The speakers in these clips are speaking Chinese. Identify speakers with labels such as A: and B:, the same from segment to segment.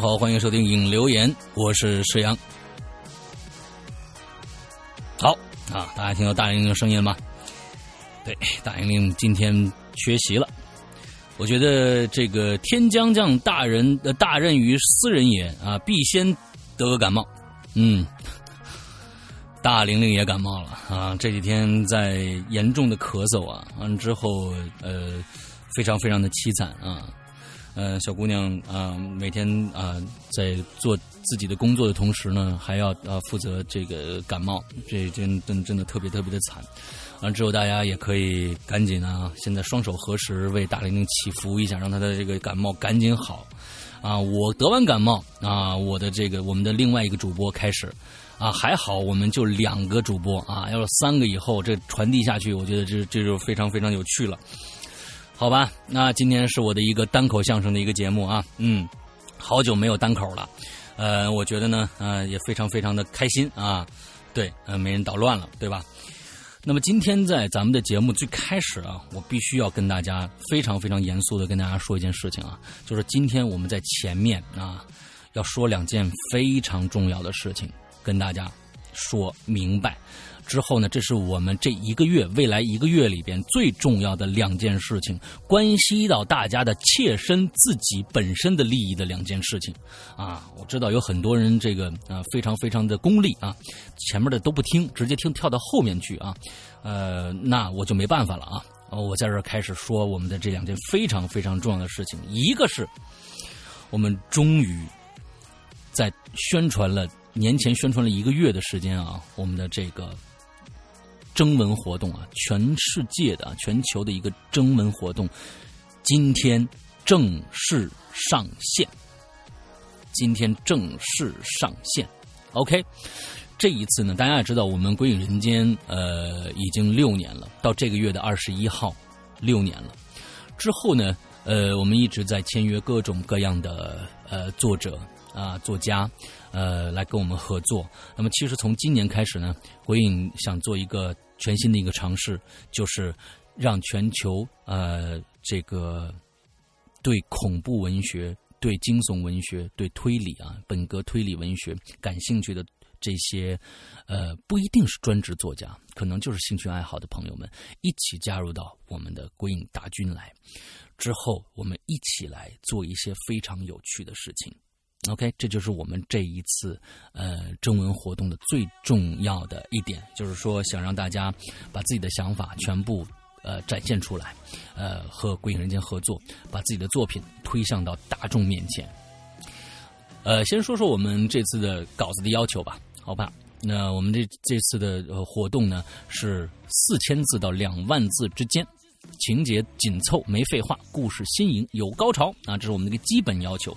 A: 好，欢迎收听影留言，我是石阳。好啊，大家听到大玲玲的声音了吗？对，大玲玲今天缺席了。我觉得这个天将降大人呃大任于斯人也啊，必先得个感冒。嗯，大玲玲也感冒了啊，这几天在严重的咳嗽啊，完之后呃，非常非常的凄惨啊。呃，小姑娘啊，每天啊在做自己的工作的同时呢，还要啊负责这个感冒，这真真真的特别特别的惨。完之后，大家也可以赶紧啊，现在双手合十为大玲玲祈福一下，让她的这个感冒赶紧好。啊，我得完感冒啊，我的这个我们的另外一个主播开始啊，还好我们就两个主播啊，要是三个以后这传递下去，我觉得这这就非常非常有趣了。好吧，那今天是我的一个单口相声的一个节目啊，嗯，好久没有单口了，呃，我觉得呢，呃，也非常非常的开心啊，对，呃，没人捣乱了，对吧？那么今天在咱们的节目最开始啊，我必须要跟大家非常非常严肃的跟大家说一件事情啊，就是今天我们在前面啊，要说两件非常重要的事情，跟大家说明白。之后呢，这是我们这一个月、未来一个月里边最重要的两件事情，关系到大家的切身、自己本身的利益的两件事情。啊，我知道有很多人这个啊非常非常的功利啊，前面的都不听，直接听跳到后面去啊。呃，那我就没办法了啊。我在这儿开始说我们的这两件非常非常重要的事情，一个是我们终于在宣传了年前宣传了一个月的时间啊，我们的这个。征文活动啊，全世界的、全球的一个征文活动，今天正式上线。今天正式上线，OK。这一次呢，大家也知道，我们《鬼影人间》呃已经六年了，到这个月的二十一号，六年了。之后呢，呃，我们一直在签约各种各样的呃作者啊、作家，呃，来跟我们合作。那么，其实从今年开始呢，鬼影想做一个。全新的一个尝试，就是让全球呃这个对恐怖文学、对惊悚文学、对推理啊本格推理文学感兴趣的这些呃不一定是专职作家，可能就是兴趣爱好的朋友们一起加入到我们的鬼影大军来。之后，我们一起来做一些非常有趣的事情。OK，这就是我们这一次呃征文活动的最重要的一点，就是说想让大家把自己的想法全部呃展现出来，呃和鬼影人间合作，把自己的作品推向到大众面前。呃，先说说我们这次的稿子的要求吧，好吧？那我们这这次的活动呢是四千字到两万字之间，情节紧凑，没废话，故事新颖，有高潮啊，这是我们的一个基本要求。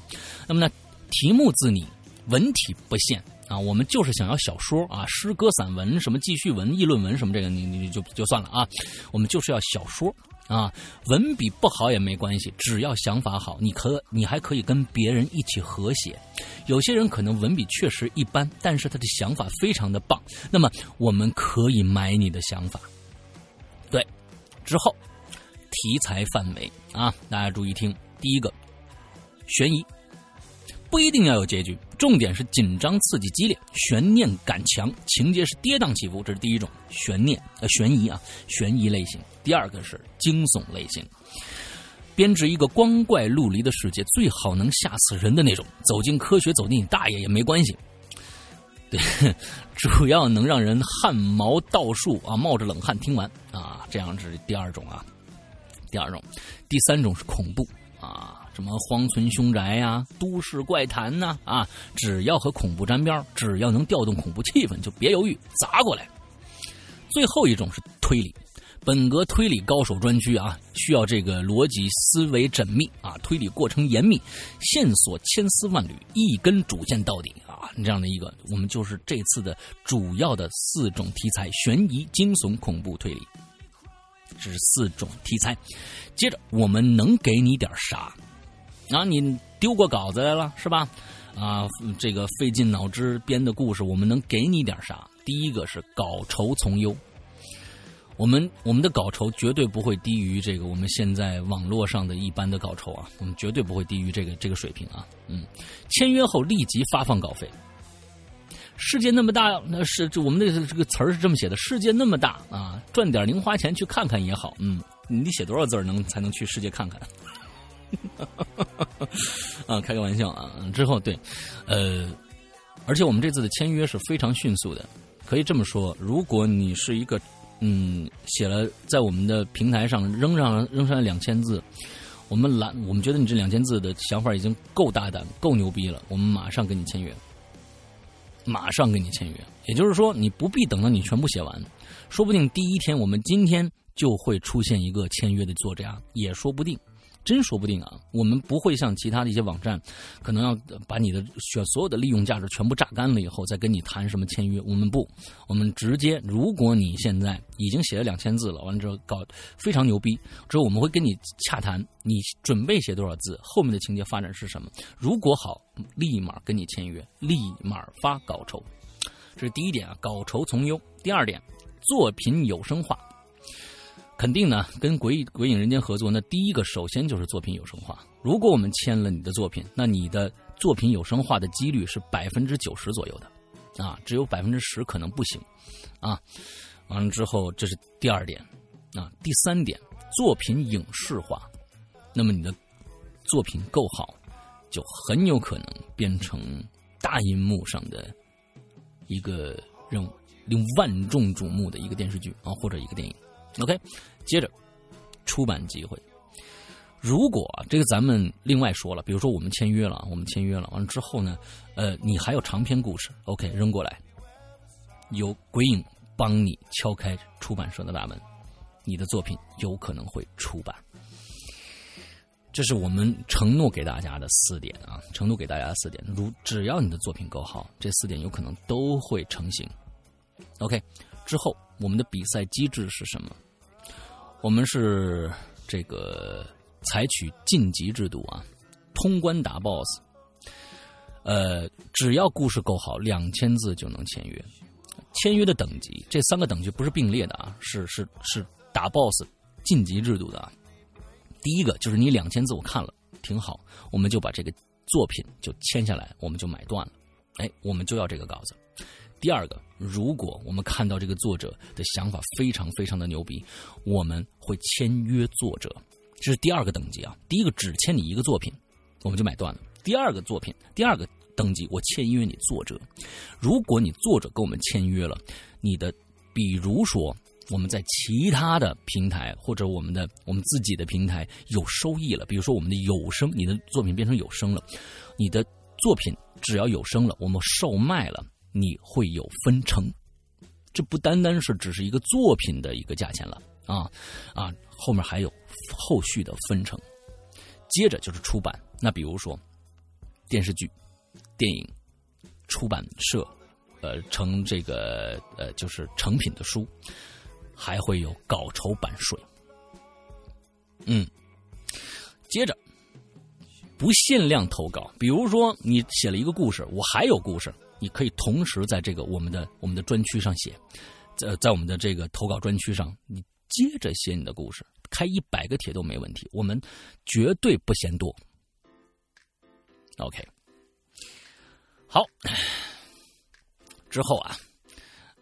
A: 那么呢？题目自拟，文体不限啊！我们就是想要小说啊、诗歌、散文、什么记叙文、议论文什么这个，你你就就算了啊！我们就是要小说啊，文笔不好也没关系，只要想法好，你可你还可以跟别人一起合写。有些人可能文笔确实一般，但是他的想法非常的棒，那么我们可以买你的想法。对，之后题材范围啊，大家注意听，第一个悬疑。不一定要有结局，重点是紧张、刺激、激烈、悬念感强，情节是跌宕起伏，这是第一种悬念呃悬疑啊悬疑类型。第二个是惊悚类型，编织一个光怪陆离的世界，最好能吓死人的那种。走进科学，走进你大爷也没关系。对，主要能让人汗毛倒竖啊，冒着冷汗听完啊，这样是第二种啊。第二种，第三种是恐怖啊。什么荒村凶宅呀、都市怪谈呐啊，只要和恐怖沾边只要能调动恐怖气氛，就别犹豫砸过来。最后一种是推理，本格推理高手专区啊，需要这个逻辑思维缜密啊，推理过程严密，线索千丝万缕，一根主线到底啊，这样的一个，我们就是这次的主要的四种题材：悬疑、惊悚、恐怖、推理，这是四种题材。接着我们能给你点啥？啊，你丢过稿子来了是吧？啊，这个费尽脑汁编的故事，我们能给你点啥？第一个是稿酬从优，我们我们的稿酬绝对不会低于这个我们现在网络上的一般的稿酬啊，我们绝对不会低于这个这个水平啊。嗯，签约后立即发放稿费。世界那么大，那是这我们的这个词儿是这么写的：世界那么大啊，赚点零花钱去看看也好。嗯，你得写多少字能才能去世界看看？啊，开个玩笑啊。之后对，呃，而且我们这次的签约是非常迅速的，可以这么说，如果你是一个。嗯，写了在我们的平台上扔上扔上来两千字，我们懒，我们觉得你这两千字的想法已经够大胆、够牛逼了，我们马上跟你签约，马上跟你签约。也就是说，你不必等到你全部写完，说不定第一天我们今天就会出现一个签约的作家，也说不定。真说不定啊！我们不会像其他的一些网站，可能要把你的选所有的利用价值全部榨干了以后，再跟你谈什么签约。我们不，我们直接，如果你现在已经写了两千字了，完了之后搞非常牛逼，之后我们会跟你洽谈，你准备写多少字，后面的情节发展是什么。如果好，立马跟你签约，立马发稿酬。这是第一点啊，稿酬从优。第二点，作品有声化。肯定呢，跟鬼鬼影人间合作，那第一个首先就是作品有声化。如果我们签了你的作品，那你的作品有声化的几率是百分之九十左右的，啊，只有百分之十可能不行，啊，完了之后这是第二点，啊，第三点，作品影视化，那么你的作品够好，就很有可能变成大银幕上的一个让令万众瞩目的一个电视剧啊，或者一个电影。OK。接着，出版机会。如果这个咱们另外说了，比如说我们签约了，我们签约了，完了之后呢，呃，你还有长篇故事，OK，扔过来，由鬼影帮你敲开出版社的大门，你的作品有可能会出版。这是我们承诺给大家的四点啊，承诺给大家的四点。如只要你的作品够好，这四点有可能都会成型。OK，之后我们的比赛机制是什么？我们是这个采取晋级制度啊，通关打 BOSS，呃，只要故事够好，两千字就能签约。签约的等级，这三个等级不是并列的啊，是是是打 BOSS 晋级制度的。第一个就是你两千字我看了挺好，我们就把这个作品就签下来，我们就买断了。哎，我们就要这个稿子。第二个，如果我们看到这个作者的想法非常非常的牛逼，我们会签约作者，这是第二个等级啊。第一个只签你一个作品，我们就买断了。第二个作品，第二个等级，我签约你作者。如果你作者跟我们签约了，你的，比如说我们在其他的平台或者我们的我们自己的平台有收益了，比如说我们的有声，你的作品变成有声了，你的作品只要有声了，我们售卖了。你会有分成，这不单单是只是一个作品的一个价钱了啊啊，后面还有后续的分成。接着就是出版，那比如说电视剧、电影出版社，呃，成这个呃就是成品的书，还会有稿酬版税。嗯，接着不限量投稿，比如说你写了一个故事，我还有故事。你可以同时在这个我们的我们的专区上写，在在我们的这个投稿专区上，你接着写你的故事，开一百个帖都没问题，我们绝对不嫌多。OK，好，之后啊，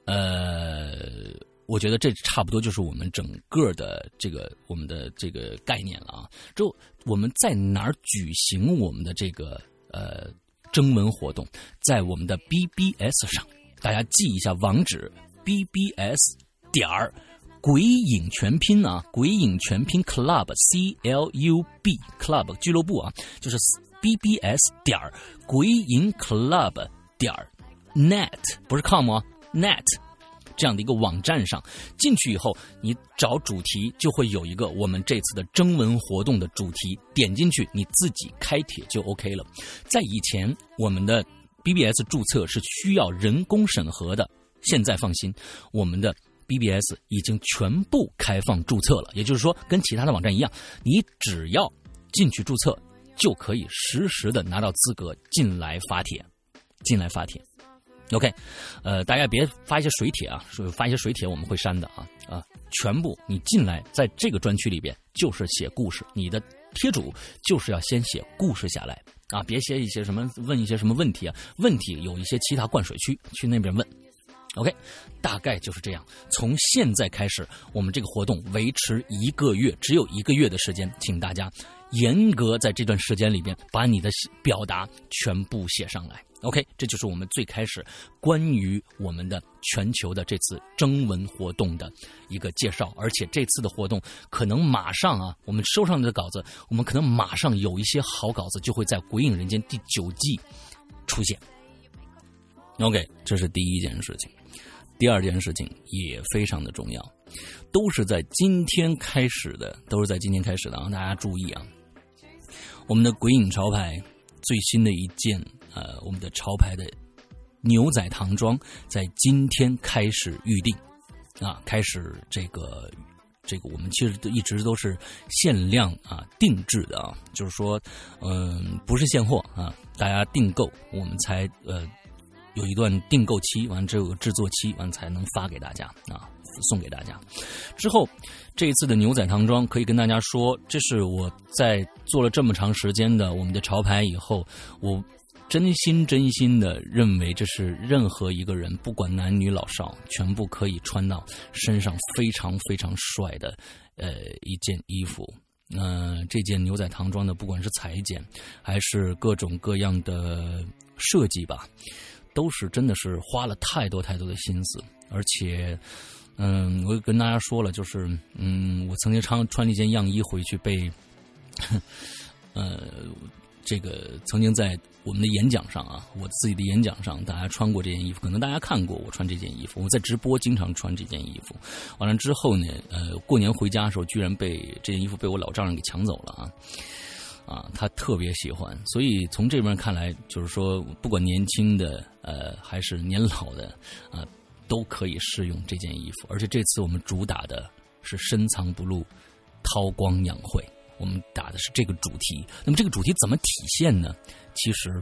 A: 呃，我觉得这差不多就是我们整个的这个我们的这个概念了啊。之后我们在哪儿举行我们的这个呃？征文活动在我们的 BBS 上，大家记一下网址：BBS 点儿鬼影全拼啊，鬼影全拼 Club C L U B Club 俱乐部啊，就是 BBS 点儿鬼影 Club 点儿 net 不是 com 啊，net。这样的一个网站上进去以后，你找主题就会有一个我们这次的征文活动的主题，点进去你自己开帖就 OK 了。在以前，我们的 BBS 注册是需要人工审核的，现在放心，我们的 BBS 已经全部开放注册了。也就是说，跟其他的网站一样，你只要进去注册，就可以实时的拿到资格进来发帖，进来发帖。OK，呃，大家别发一些水帖啊，发一些水帖我们会删的啊啊，全部你进来在这个专区里边就是写故事，你的贴主就是要先写故事下来啊，别写一些什么问一些什么问题啊，问题有一些其他灌水区去那边问。OK，大概就是这样。从现在开始，我们这个活动维持一个月，只有一个月的时间，请大家严格在这段时间里边把你的表达全部写上来。OK，这就是我们最开始关于我们的全球的这次征文活动的一个介绍。而且这次的活动可能马上啊，我们收上的稿子，我们可能马上有一些好稿子就会在《鬼影人间》第九季出现。OK，这是第一件事情。第二件事情也非常的重要，都是在今天开始的，都是在今天开始的啊！大家注意啊，我们的鬼影潮牌最新的一件。呃，我们的潮牌的牛仔唐装在今天开始预定啊，开始这个这个，我们其实都一直都是限量啊定制的啊，就是说，嗯，不是现货啊，大家订购我们才呃有一段订购期，完之后制作期，完才能发给大家啊，送给大家。之后这一次的牛仔唐装可以跟大家说，这是我在做了这么长时间的我们的潮牌以后，我。真心真心的认为，这是任何一个人，不管男女老少，全部可以穿到身上非常非常帅的，呃，一件衣服。那这件牛仔唐装的，不管是裁剪，还是各种各样的设计吧，都是真的是花了太多太多的心思。而且，嗯，我跟大家说了，就是，嗯，我曾经穿穿了一件样衣回去被，呃。这个曾经在我们的演讲上啊，我自己的演讲上，大家穿过这件衣服，可能大家看过我穿这件衣服。我在直播经常穿这件衣服，完了之后呢，呃，过年回家的时候，居然被这件衣服被我老丈人给抢走了啊！啊，他特别喜欢，所以从这边看来，就是说，不管年轻的呃还是年老的啊，都可以适用这件衣服。而且这次我们主打的是深藏不露、韬光养晦。我们打的是这个主题，那么这个主题怎么体现呢？其实，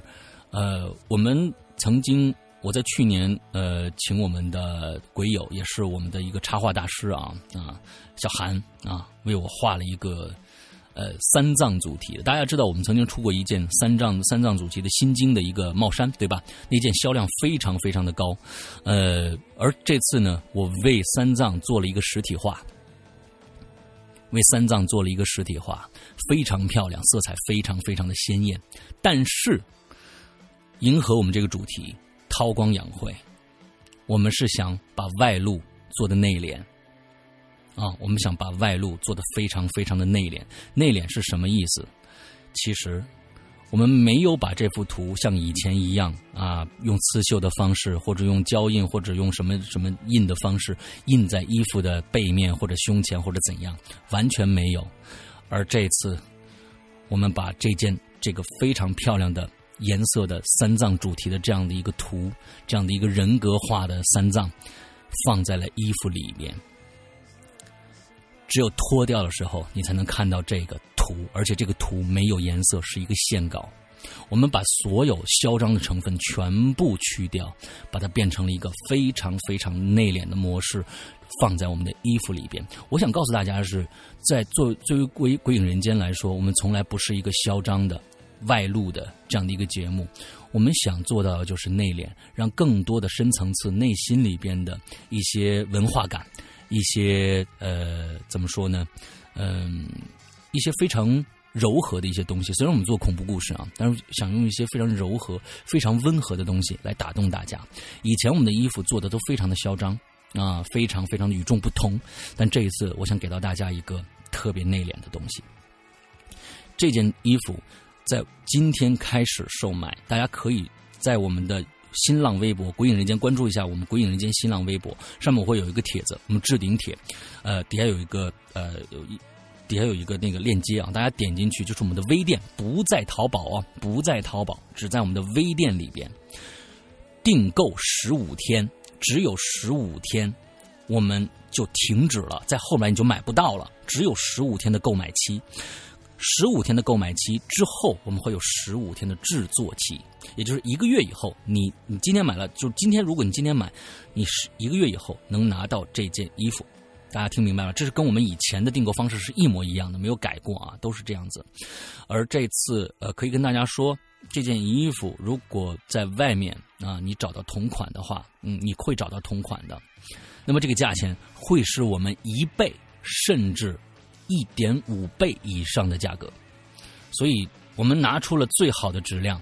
A: 呃，我们曾经我在去年呃，请我们的鬼友，也是我们的一个插画大师啊啊，小韩啊，为我画了一个呃三藏主题的。大家知道，我们曾经出过一件三藏三藏主题的心经的一个帽衫，对吧？那件销量非常非常的高，呃，而这次呢，我为三藏做了一个实体化。为三藏做了一个实体化，非常漂亮，色彩非常非常的鲜艳。但是，迎合我们这个主题，韬光养晦，我们是想把外露做的内敛啊，我们想把外露做的非常非常的内敛。内敛是什么意思？其实。我们没有把这幅图像以前一样啊，用刺绣的方式，或者用胶印，或者用什么什么印的方式印在衣服的背面或者胸前或者怎样，完全没有。而这次，我们把这件这个非常漂亮的颜色的三藏主题的这样的一个图，这样的一个人格化的三藏，放在了衣服里面。只有脱掉的时候，你才能看到这个图，而且这个图没有颜色，是一个线稿。我们把所有嚣张的成分全部去掉，把它变成了一个非常非常内敛的模式，放在我们的衣服里边。我想告诉大家的是，在作作为鬼鬼影人间来说，我们从来不是一个嚣张的外露的这样的一个节目。我们想做到的就是内敛，让更多的深层次内心里边的一些文化感。一些呃，怎么说呢？嗯，一些非常柔和的一些东西。虽然我们做恐怖故事啊，但是想用一些非常柔和、非常温和的东西来打动大家。以前我们的衣服做的都非常的嚣张啊，非常非常的与众不同。但这一次，我想给到大家一个特别内敛的东西。这件衣服在今天开始售卖，大家可以在我们的。新浪微博“鬼影人间”关注一下我们“鬼影人间”新浪微博，上面会有一个帖子，我们置顶帖，呃，底下有一个呃有一底下有一个那个链接啊，大家点进去就是我们的微店，不在淘宝啊，不在淘宝，只在我们的微店里边订购十五天，只有十五天，我们就停止了，在后面你就买不到了，只有十五天的购买期。十五天的购买期之后，我们会有十五天的制作期，也就是一个月以后，你你今天买了，就今天如果你今天买，你是一个月以后能拿到这件衣服。大家听明白了，这是跟我们以前的订购方式是一模一样的，没有改过啊，都是这样子。而这次呃，可以跟大家说，这件衣服如果在外面啊，你找到同款的话，嗯，你会找到同款的，那么这个价钱会是我们一倍甚至一点五倍以上的价格，所以我们拿出了最好的质量。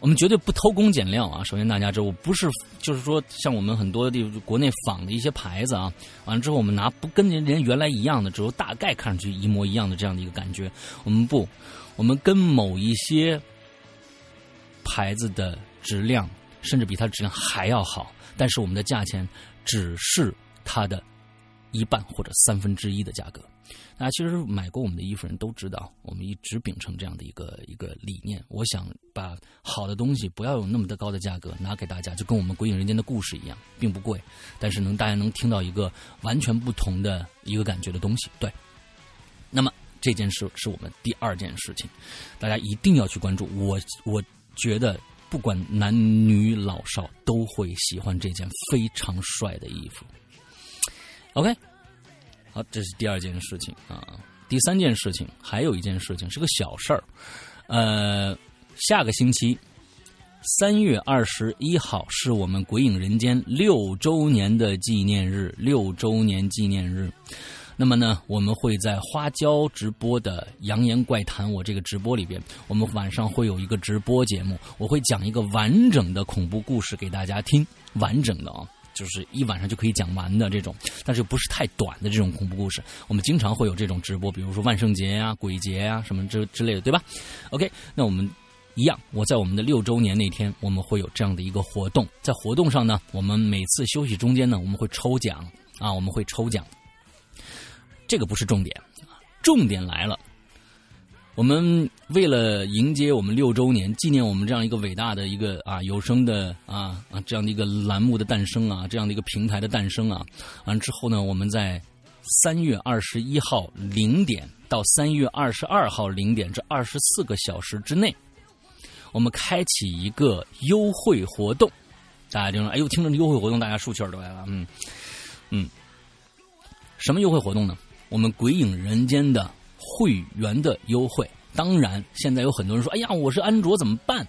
A: 我们绝对不偷工减料啊！首先，大家知道，我不是就是说，像我们很多地国内仿的一些牌子啊，完了之后我们拿不跟人人原来一样的，只有大概看上去一模一样的这样的一个感觉。我们不，我们跟某一些牌子的质量，甚至比它质量还要好，但是我们的价钱只是它的一半或者三分之一的价格。大家其实买过我们的衣服人都知道，我们一直秉承这样的一个一个理念。我想把好的东西不要有那么的高的价格拿给大家，就跟我们《鬼影人间》的故事一样，并不贵，但是能大家能听到一个完全不同的一个感觉的东西。对，那么这件事是我们第二件事情，大家一定要去关注。我我觉得不管男女老少都会喜欢这件非常帅的衣服。OK。好，这是第二件事情啊。第三件事情还有一件事情是个小事儿，呃，下个星期三月二十一号是我们《鬼影人间》六周年的纪念日，六周年纪念日。那么呢，我们会在花椒直播的《扬言怪谈》我这个直播里边，我们晚上会有一个直播节目，我会讲一个完整的恐怖故事给大家听，完整的啊。就是一晚上就可以讲完的这种，但是又不是太短的这种恐怖故事。我们经常会有这种直播，比如说万圣节呀、鬼节呀什么之之类的，对吧？OK，那我们一样，我在我们的六周年那天，我们会有这样的一个活动。在活动上呢，我们每次休息中间呢，我们会抽奖啊，我们会抽奖。这个不是重点，重点来了。我们为了迎接我们六周年，纪念我们这样一个伟大的一个啊有声的啊啊这样的一个栏目的诞生啊，这样的一个平台的诞生啊，完之后呢，我们在三月二十一号零点到三月二十二号零点这二十四个小时之内，我们开启一个优惠活动。大家听了，哎呦，听着优惠活动，大家竖起耳朵来了，嗯嗯，什么优惠活动呢？我们鬼影人间的。会员的优惠，当然，现在有很多人说：“哎呀，我是安卓怎么办？”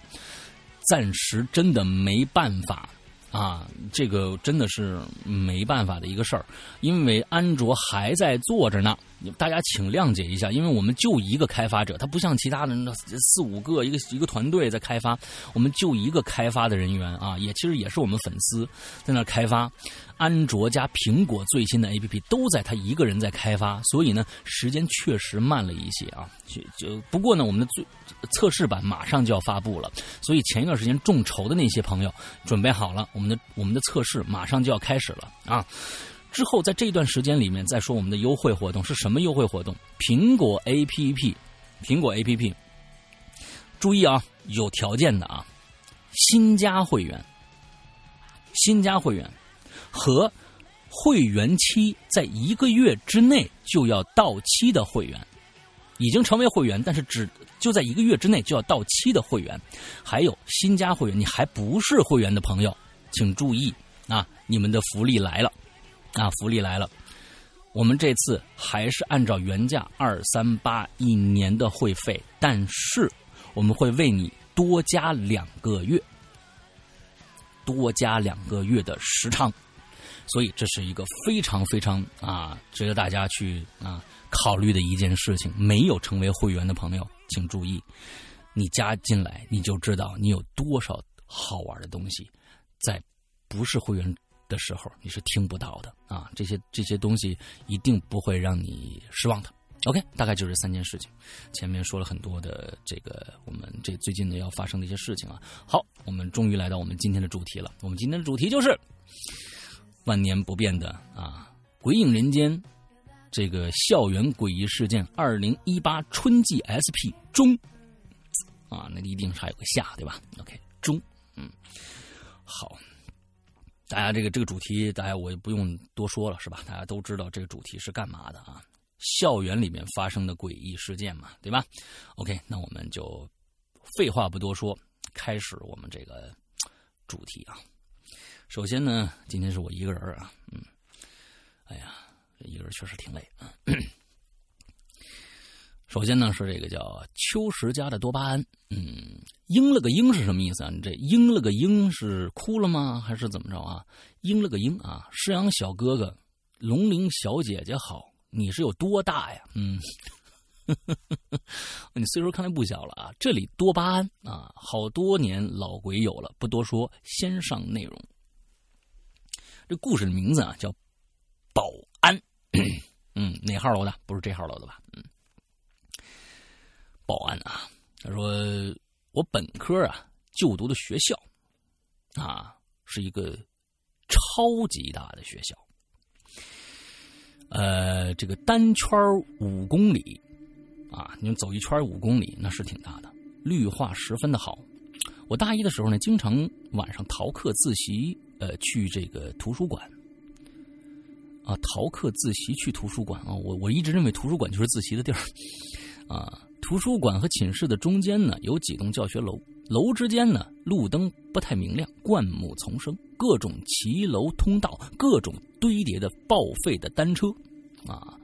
A: 暂时真的没办法啊，这个真的是没办法的一个事儿，因为安卓还在做着呢。大家请谅解一下，因为我们就一个开发者，他不像其他的那四五个一个一个团队在开发，我们就一个开发的人员啊，也其实也是我们粉丝在那开发。安卓加苹果最新的 APP 都在他一个人在开发，所以呢，时间确实慢了一些啊。就就不过呢，我们的最测试版马上就要发布了，所以前一段时间众筹的那些朋友准备好了，我们的我们的测试马上就要开始了啊。之后，在这段时间里面，再说我们的优惠活动是什么优惠活动？苹果 A P P，苹果 A P P，注意啊，有条件的啊，新加会员，新加会员和会员期在一个月之内就要到期的会员，已经成为会员，但是只就在一个月之内就要到期的会员，还有新加会员，你还不是会员的朋友，请注意啊，你们的福利来了。啊，福利来了！我们这次还是按照原价二三八一年的会费，但是我们会为你多加两个月，多加两个月的时长，所以这是一个非常非常啊值得大家去啊考虑的一件事情。没有成为会员的朋友，请注意，你加进来你就知道你有多少好玩的东西，在不是会员。的时候你是听不到的啊！这些这些东西一定不会让你失望的。OK，大概就是三件事情。前面说了很多的这个我们这最近的要发生的一些事情啊。好，我们终于来到我们今天的主题了。我们今天的主题就是万年不变的啊，《鬼影人间》这个校园诡异事件二零一八春季 SP 中啊，那一定还有个下对吧？OK，中，嗯，好。大家这个这个主题，大家我也不用多说了，是吧？大家都知道这个主题是干嘛的啊？校园里面发生的诡异事件嘛，对吧？OK，那我们就废话不多说，开始我们这个主题啊。首先呢，今天是我一个人啊，嗯，哎呀，一个人确实挺累啊。首先呢是这个叫秋实家的多巴胺，嗯，嘤了个嘤是什么意思啊？你这嘤了个嘤是哭了吗？还是怎么着啊？嘤了个嘤啊，诗阳小哥哥，龙鳞小姐姐好，你是有多大呀？嗯，你岁数看来不小了啊。这里多巴胺啊，好多年老鬼友了，不多说，先上内容。这故事的名字啊叫保安，嗯，哪号楼的？不是这号楼的吧？嗯。保安啊，他说我本科啊就读的学校啊是一个超级大的学校，呃，这个单圈五公里啊，你走一圈五公里那是挺大的，绿化十分的好。我大一的时候呢，经常晚上逃课自习，呃，去这个图书馆啊，逃课自习去图书馆啊，我我一直认为图书馆就是自习的地儿啊。图书馆和寝室的中间呢，有几栋教学楼，楼之间呢，路灯不太明亮，灌木丛生，各种骑楼通道，各种堆叠的报废的单车，啊！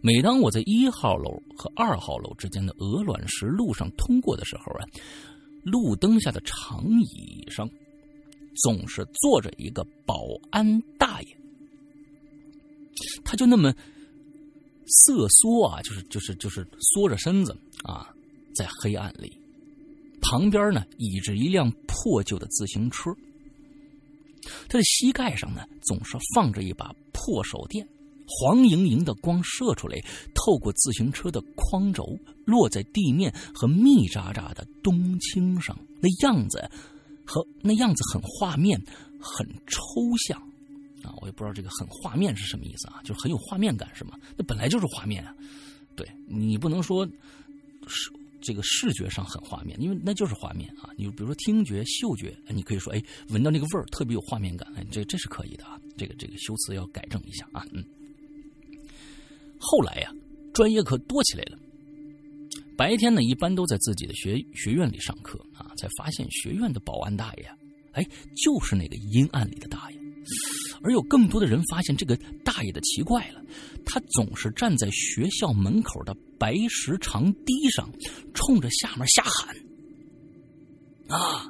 A: 每当我在一号楼和二号楼之间的鹅卵石路上通过的时候啊，路灯下的长椅上，总是坐着一个保安大爷，他就那么。瑟缩啊，就是就是就是缩着身子啊，在黑暗里，旁边呢倚着一辆破旧的自行车，他的膝盖上呢总是放着一把破手电，黄莹莹的光射出来，透过自行车的框轴，落在地面和密扎扎的冬青上，那样子和那样子很画面，很抽象。啊，我也不知道这个很画面是什么意思啊，就是很有画面感是吗？那本来就是画面啊，对你不能说是这个视觉上很画面，因为那就是画面啊。你比如说听觉、嗅觉，你可以说哎，闻到那个味儿特别有画面感，哎，这这是可以的啊。这个这个修辞要改正一下啊。嗯，后来呀，专业课多起来了，白天呢一般都在自己的学学院里上课啊，才发现学院的保安大爷，哎，就是那个阴暗里的大爷。而有更多的人发现这个大爷的奇怪了，他总是站在学校门口的白石长堤上，冲着下面瞎喊。啊，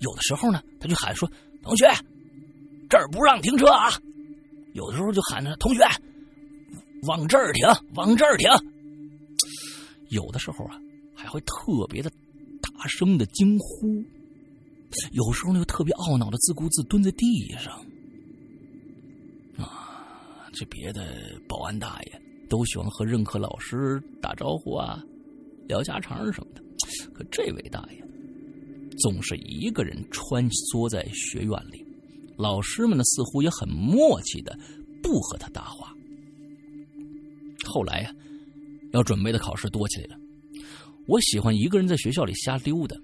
A: 有的时候呢，他就喊说：“同学，这儿不让停车啊！”有的时候就喊着：“同学，往这儿停，往这儿停。”有的时候啊，还会特别的大声的惊呼。有时候呢，又特别懊恼的自顾自蹲在地上。啊这别的保安大爷都喜欢和任课老师打招呼啊，聊家常什么的，可这位大爷总是一个人穿梭在学院里，老师们呢似乎也很默契的不和他搭话。后来呀，要准备的考试多起来了，我喜欢一个人在学校里瞎溜达，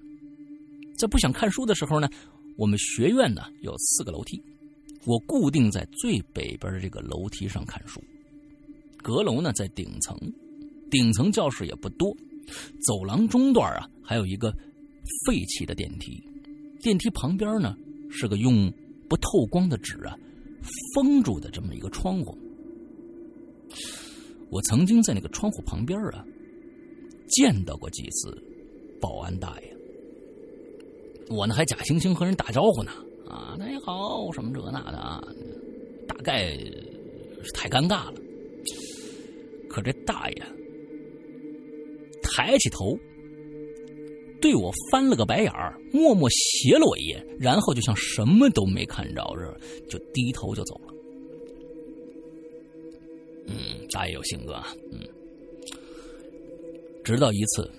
A: 在不想看书的时候呢，我们学院呢有四个楼梯。我固定在最北边的这个楼梯上看书，阁楼呢在顶层，顶层教室也不多，走廊中段啊还有一个废弃的电梯，电梯旁边呢是个用不透光的纸啊封住的这么一个窗户。我曾经在那个窗户旁边啊见到过几次保安大爷，我呢还假惺惺和人打招呼呢。啊，那也好，什么这那的啊，大概是太尴尬了。可这大爷抬起头，对我翻了个白眼儿，默默斜了我一眼，然后就像什么都没看着似的，就低头就走了。嗯，大爷有性格啊，嗯。直到一次，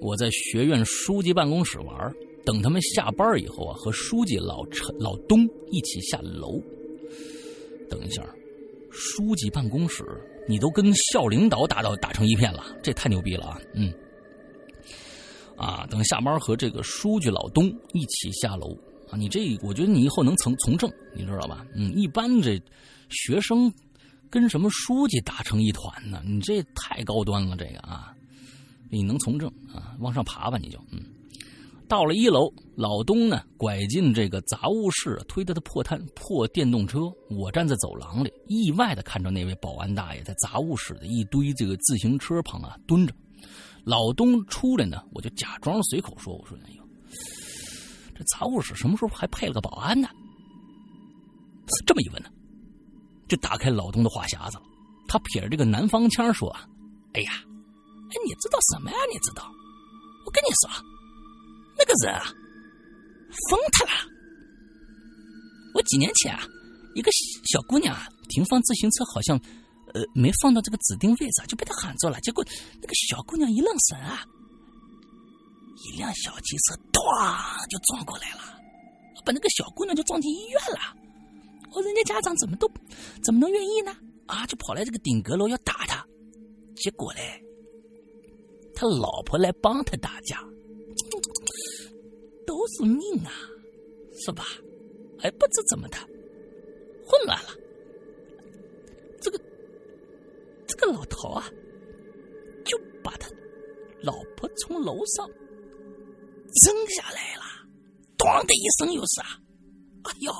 A: 我在学院书记办公室玩。等他们下班以后啊，和书记老陈、老东一起下楼。等一下，书记办公室，你都跟校领导打到打成一片了，这太牛逼了啊！嗯，啊，等下班和这个书记老东一起下楼啊，你这我觉得你以后能从从政，你知道吧？嗯，一般这学生跟什么书记打成一团呢？你这太高端了，这个啊，你能从政啊？往上爬吧，你就嗯。到了一楼，老东呢拐进这个杂物室，推着他破摊破电动车。我站在走廊里，意外的看着那位保安大爷在杂物室的一堆这个自行车旁啊蹲着。老东出来呢，我就假装随口说：“我说哎呦，这杂物室什么时候还配了个保安呢？”这么一问呢，就打开老东的话匣子了。他撇着这个南方腔说：“哎呀，哎，你知道什么呀？你知道？我跟你说。”那个人啊，疯他了！我几年前啊，一个小姑娘啊，停放自行车好像呃没放到这个指定位置，就被他喊住了。结果那个小姑娘一愣神啊，一辆小汽车咣就撞过来了，把那个小姑娘就撞进医院了。人家家长怎么都怎么能愿意呢？啊，就跑来这个顶阁楼要打他，结果嘞，他老婆来帮他打架。都是命啊，是吧？还不知怎么的，混乱了。这个这个老头啊，就把他老婆从楼上扔下来了，咣的一声又是啊，哎呦，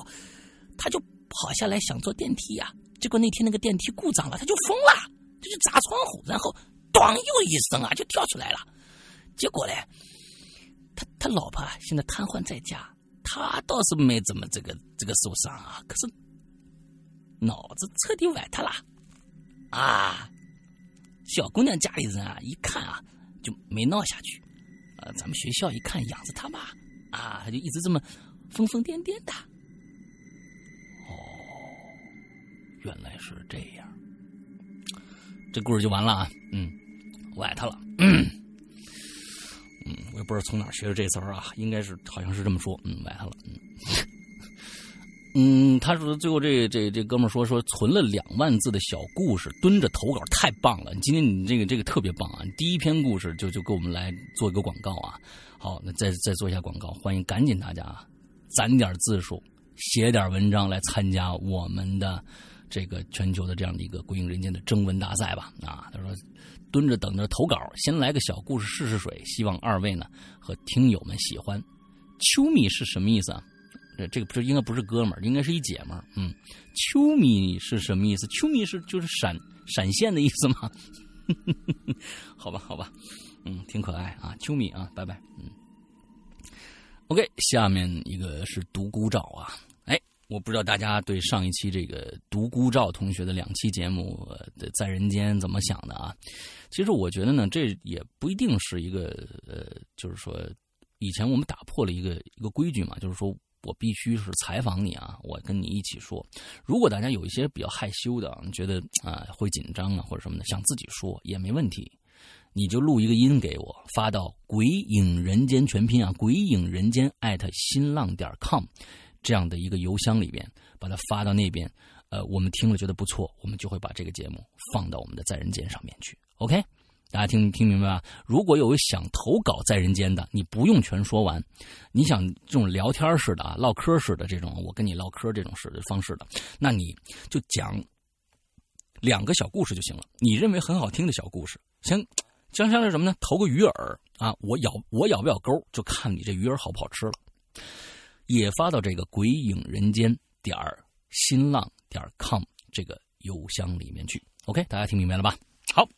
A: 他就跑下来想坐电梯呀，结果那天那个电梯故障了，他就疯了，他就砸窗户，然后咣又一声啊，就跳出来了，结果嘞。他他老婆现在瘫痪在家，他倒是没怎么这个这个受伤啊，可是脑子彻底崴塌了啊！小姑娘家里人啊一看啊就没闹下去，呃，咱们学校一看养着他嘛，啊，他就一直这么疯疯癫癫的。原来是这样，这故事就完了啊！嗯，我爱他了。嗯，我也不知道从哪学的这词儿啊，应该是好像是这么说。嗯，崴他了。嗯，嗯，他说最后这这这哥们说说存了两万字的小故事，蹲着投稿，太棒了！今天你这个这个特别棒啊！第一篇故事就就给我们来做一个广告啊。好，那再再做一下广告，欢迎赶紧大家啊，攒点字数，写点文章来参加我们的这个全球的这样的一个归隐人间的征文大赛吧。啊，他说。蹲着等着投稿，先来个小故事试试水，希望二位呢和听友们喜欢。秋米是什么意思啊？这这个不是应该不是哥们儿，应该是一姐们儿。嗯，秋米是什么意思？秋米是就是闪闪现的意思吗？好吧，好吧，嗯，挺可爱啊，秋米啊，拜拜，嗯。OK，下面一个是独孤照啊。我不知道大家对上一期这个独孤照同学的两期节目在人间怎么想的啊？其实我觉得呢，这也不一定是一个呃，就是说，以前我们打破了一个一个规矩嘛，就是说我必须是采访你啊，我跟你一起说。如果大家有一些比较害羞的，觉得啊会紧张啊或者什么的，想自己说也没问题，你就录一个音给我，发到“鬼影人间”全拼啊，“鬼影人间”艾特新浪点 com。这样的一个邮箱里边，把它发到那边，呃，我们听了觉得不错，我们就会把这个节目放到我们的在人间上面去。OK，大家听听明白吧？如果有想投稿在人间的，你不用全说完，你想这种聊天式的啊，唠嗑式的这种，我跟你唠嗑这种式的方式的，那你就讲两个小故事就行了。你认为很好听的小故事，先将相是什么呢？投个鱼饵啊，我咬我咬不咬钩，就看你这鱼饵好不好吃了。也发到这个鬼影人间点儿新浪点儿 com 这个邮箱里面去。OK，大家听明白了吧？好，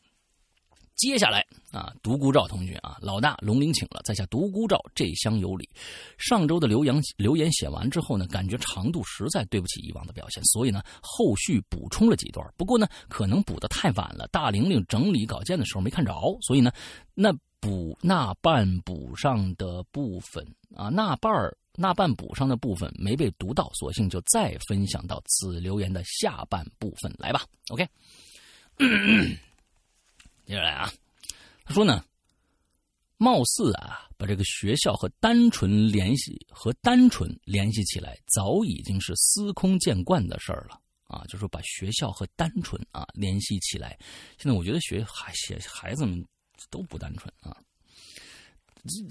A: 接下来啊，独孤照同学啊，老大龙鳞请了，在下独孤照这厢有礼。上周的留言留言写完之后呢，感觉长度实在对不起以往的表现，所以呢，后续补充了几段。不过呢，可能补的太晚了，大玲玲整理稿件的时候没看着，所以呢，那补那半补上的部分啊，那半儿。那半补上的部分没被读到，索性就再分享到此留言的下半部分来吧。OK，接下来啊，他说呢，貌似啊，把这个学校和单纯联系和单纯联系起来，早已经是司空见惯的事儿了啊。就说把学校和单纯啊联系起来，现在我觉得学孩孩孩子们都不单纯啊。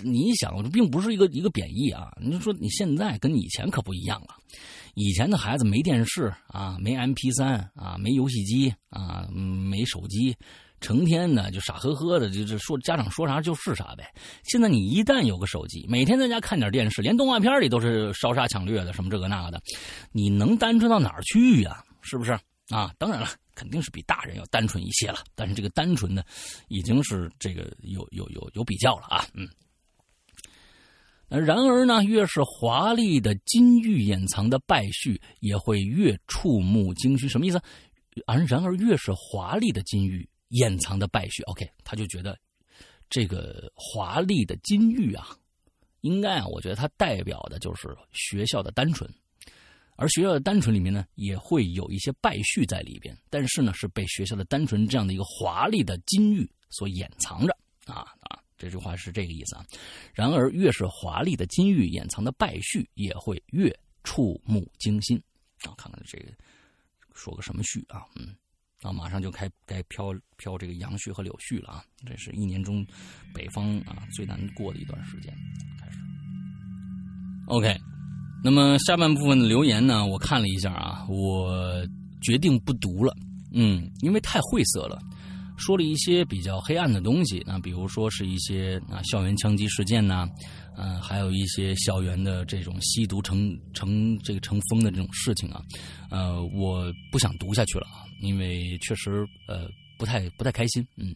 A: 你想，这并不是一个一个贬义啊。你就说你现在跟以前可不一样了，以前的孩子没电视啊，没 M P 三啊，没游戏机啊，没手机。成天呢就傻呵呵的，就是说家长说啥就是啥呗。现在你一旦有个手机，每天在家看点电视，连动画片里都是烧杀抢掠的，什么这个那个的，你能单纯到哪儿去呀？是不是啊？当然了，肯定是比大人要单纯一些了。但是这个单纯呢，已经是这个有有有有比较了啊。嗯。然而呢，越是华丽的金玉掩藏的败絮，也会越触目惊心。什么意思？而然而越是华丽的金玉。掩藏的败絮，OK，他就觉得这个华丽的金玉啊，应该啊，我觉得它代表的就是学校的单纯，而学校的单纯里面呢，也会有一些败絮在里边，但是呢，是被学校的单纯这样的一个华丽的金玉所掩藏着啊啊，这句话是这个意思啊。然而，越是华丽的金玉掩藏的败絮，也会越触目惊心啊。看看这个说个什么絮啊，嗯。啊，马上就开该飘飘这个杨絮和柳絮了啊！这是一年中北方啊最难过的一段时间。开始，OK。那么下半部分的留言呢，我看了一下啊，我决定不读了。嗯，因为太晦涩了，说了一些比较黑暗的东西啊，比如说是一些啊校园枪击事件呐，嗯，还有一些校园的这种吸毒成成这个成风的这种事情啊，呃，我不想读下去了啊。因为确实，呃，不太不太开心，嗯，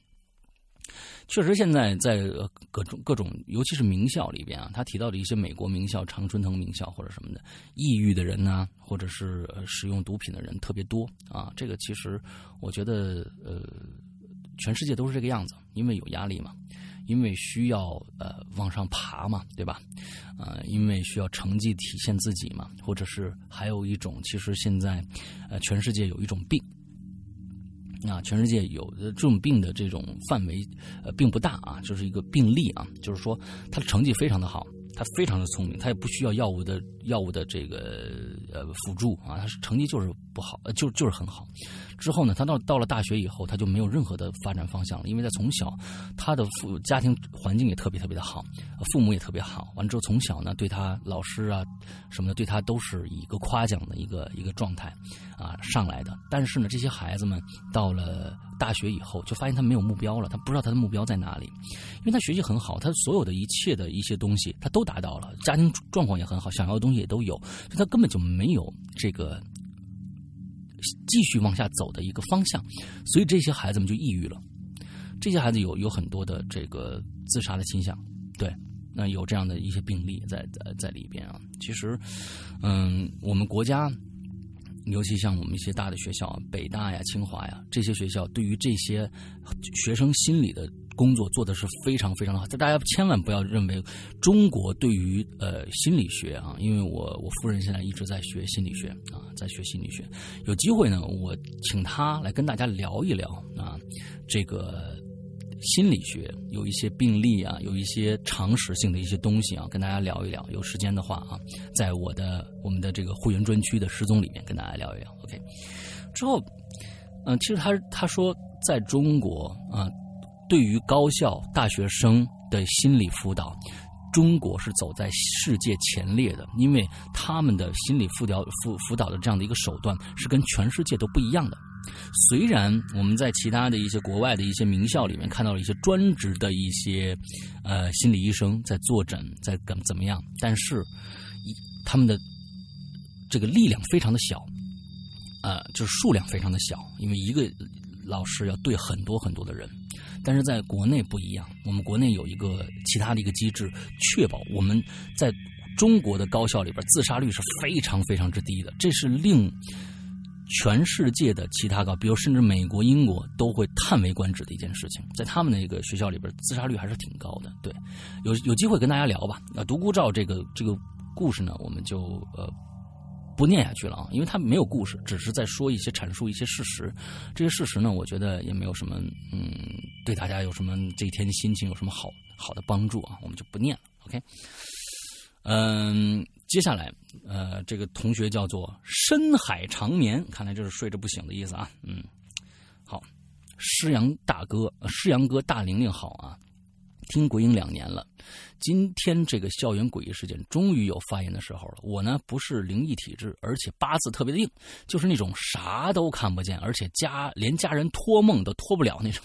A: 确实现在在各种各种，尤其是名校里边啊，他提到的一些美国名校、常春藤名校或者什么的，抑郁的人呢，或者是使用毒品的人特别多啊。这个其实我觉得，呃，全世界都是这个样子，因为有压力嘛。因为需要呃往上爬嘛，对吧？呃，因为需要成绩体现自己嘛，或者是还有一种，其实现在呃全世界有一种病。啊，全世界有的这种病的这种范围，呃，并不大啊，就是一个病例啊，就是说他的成绩非常的好，他非常的聪明，他也不需要药物的药物的这个呃辅助啊，他是成绩就是不好，呃，就就是很好。之后呢，他到到了大学以后，他就没有任何的发展方向了，因为他从小他的父家庭环境也特别特别的好，父母也特别好。完了之后，从小呢，对他老师啊什么的，对他都是一个夸奖的一个一个状态啊上来的。但是呢，这些孩子们到了大学以后，就发现他没有目标了，他不知道他的目标在哪里，因为他学习很好，他所有的一切的一些东西他都达到了，家庭状况也很好，想要的东西也都有，所以他根本就没有这个。继续往下走的一个方向，所以这些孩子们就抑郁了。这些孩子有有很多的这个自杀的倾向，对，那有这样的一些病例在在在里边啊。其实，嗯，我们国家，尤其像我们一些大的学校，北大呀、清华呀这些学校，对于这些学生心理的。工作做的是非常非常的好，大家千万不要认为中国对于呃心理学啊，因为我我夫人现在一直在学心理学啊，在学心理学，有机会呢，我请她来跟大家聊一聊啊，这个心理学有一些病例啊，有一些常识性的一些东西啊，跟大家聊一聊。有时间的话啊，在我的我们的这个会员专区的失踪里面跟大家聊一聊。OK，之后嗯，其实他他说在中国啊。对于高校大学生的心理辅导，中国是走在世界前列的，因为他们的心理辅导辅辅导的这样的一个手段是跟全世界都不一样的。虽然我们在其他的一些国外的一些名校里面看到了一些专职的一些呃心理医生在坐诊，在怎怎么样，但是他们的这个力量非常的小，呃，就是数量非常的小，因为一个老师要对很多很多的人。但是在国内不一样，我们国内有一个其他的一个机制，确保我们在中国的高校里边自杀率是非常非常之低的，这是令全世界的其他高，比如甚至美国、英国都会叹为观止的一件事情，在他们那个学校里边自杀率还是挺高的。对，有有机会跟大家聊吧。那独孤照这个这个故事呢，我们就呃。不念下去了啊，因为他没有故事，只是在说一些阐述一些事实。这些事实呢，我觉得也没有什么，嗯，对大家有什么这一天的心情有什么好好的帮助啊，我们就不念了。OK，嗯，接下来，呃，这个同学叫做深海长眠，看来就是睡着不醒的意思啊。嗯，好，诗阳大哥，诗阳哥大玲玲好啊。听鬼影两年了，今天这个校园诡异事件终于有发言的时候了。我呢不是灵异体质，而且八字特别的硬，就是那种啥都看不见，而且家连家人托梦都托不了那种。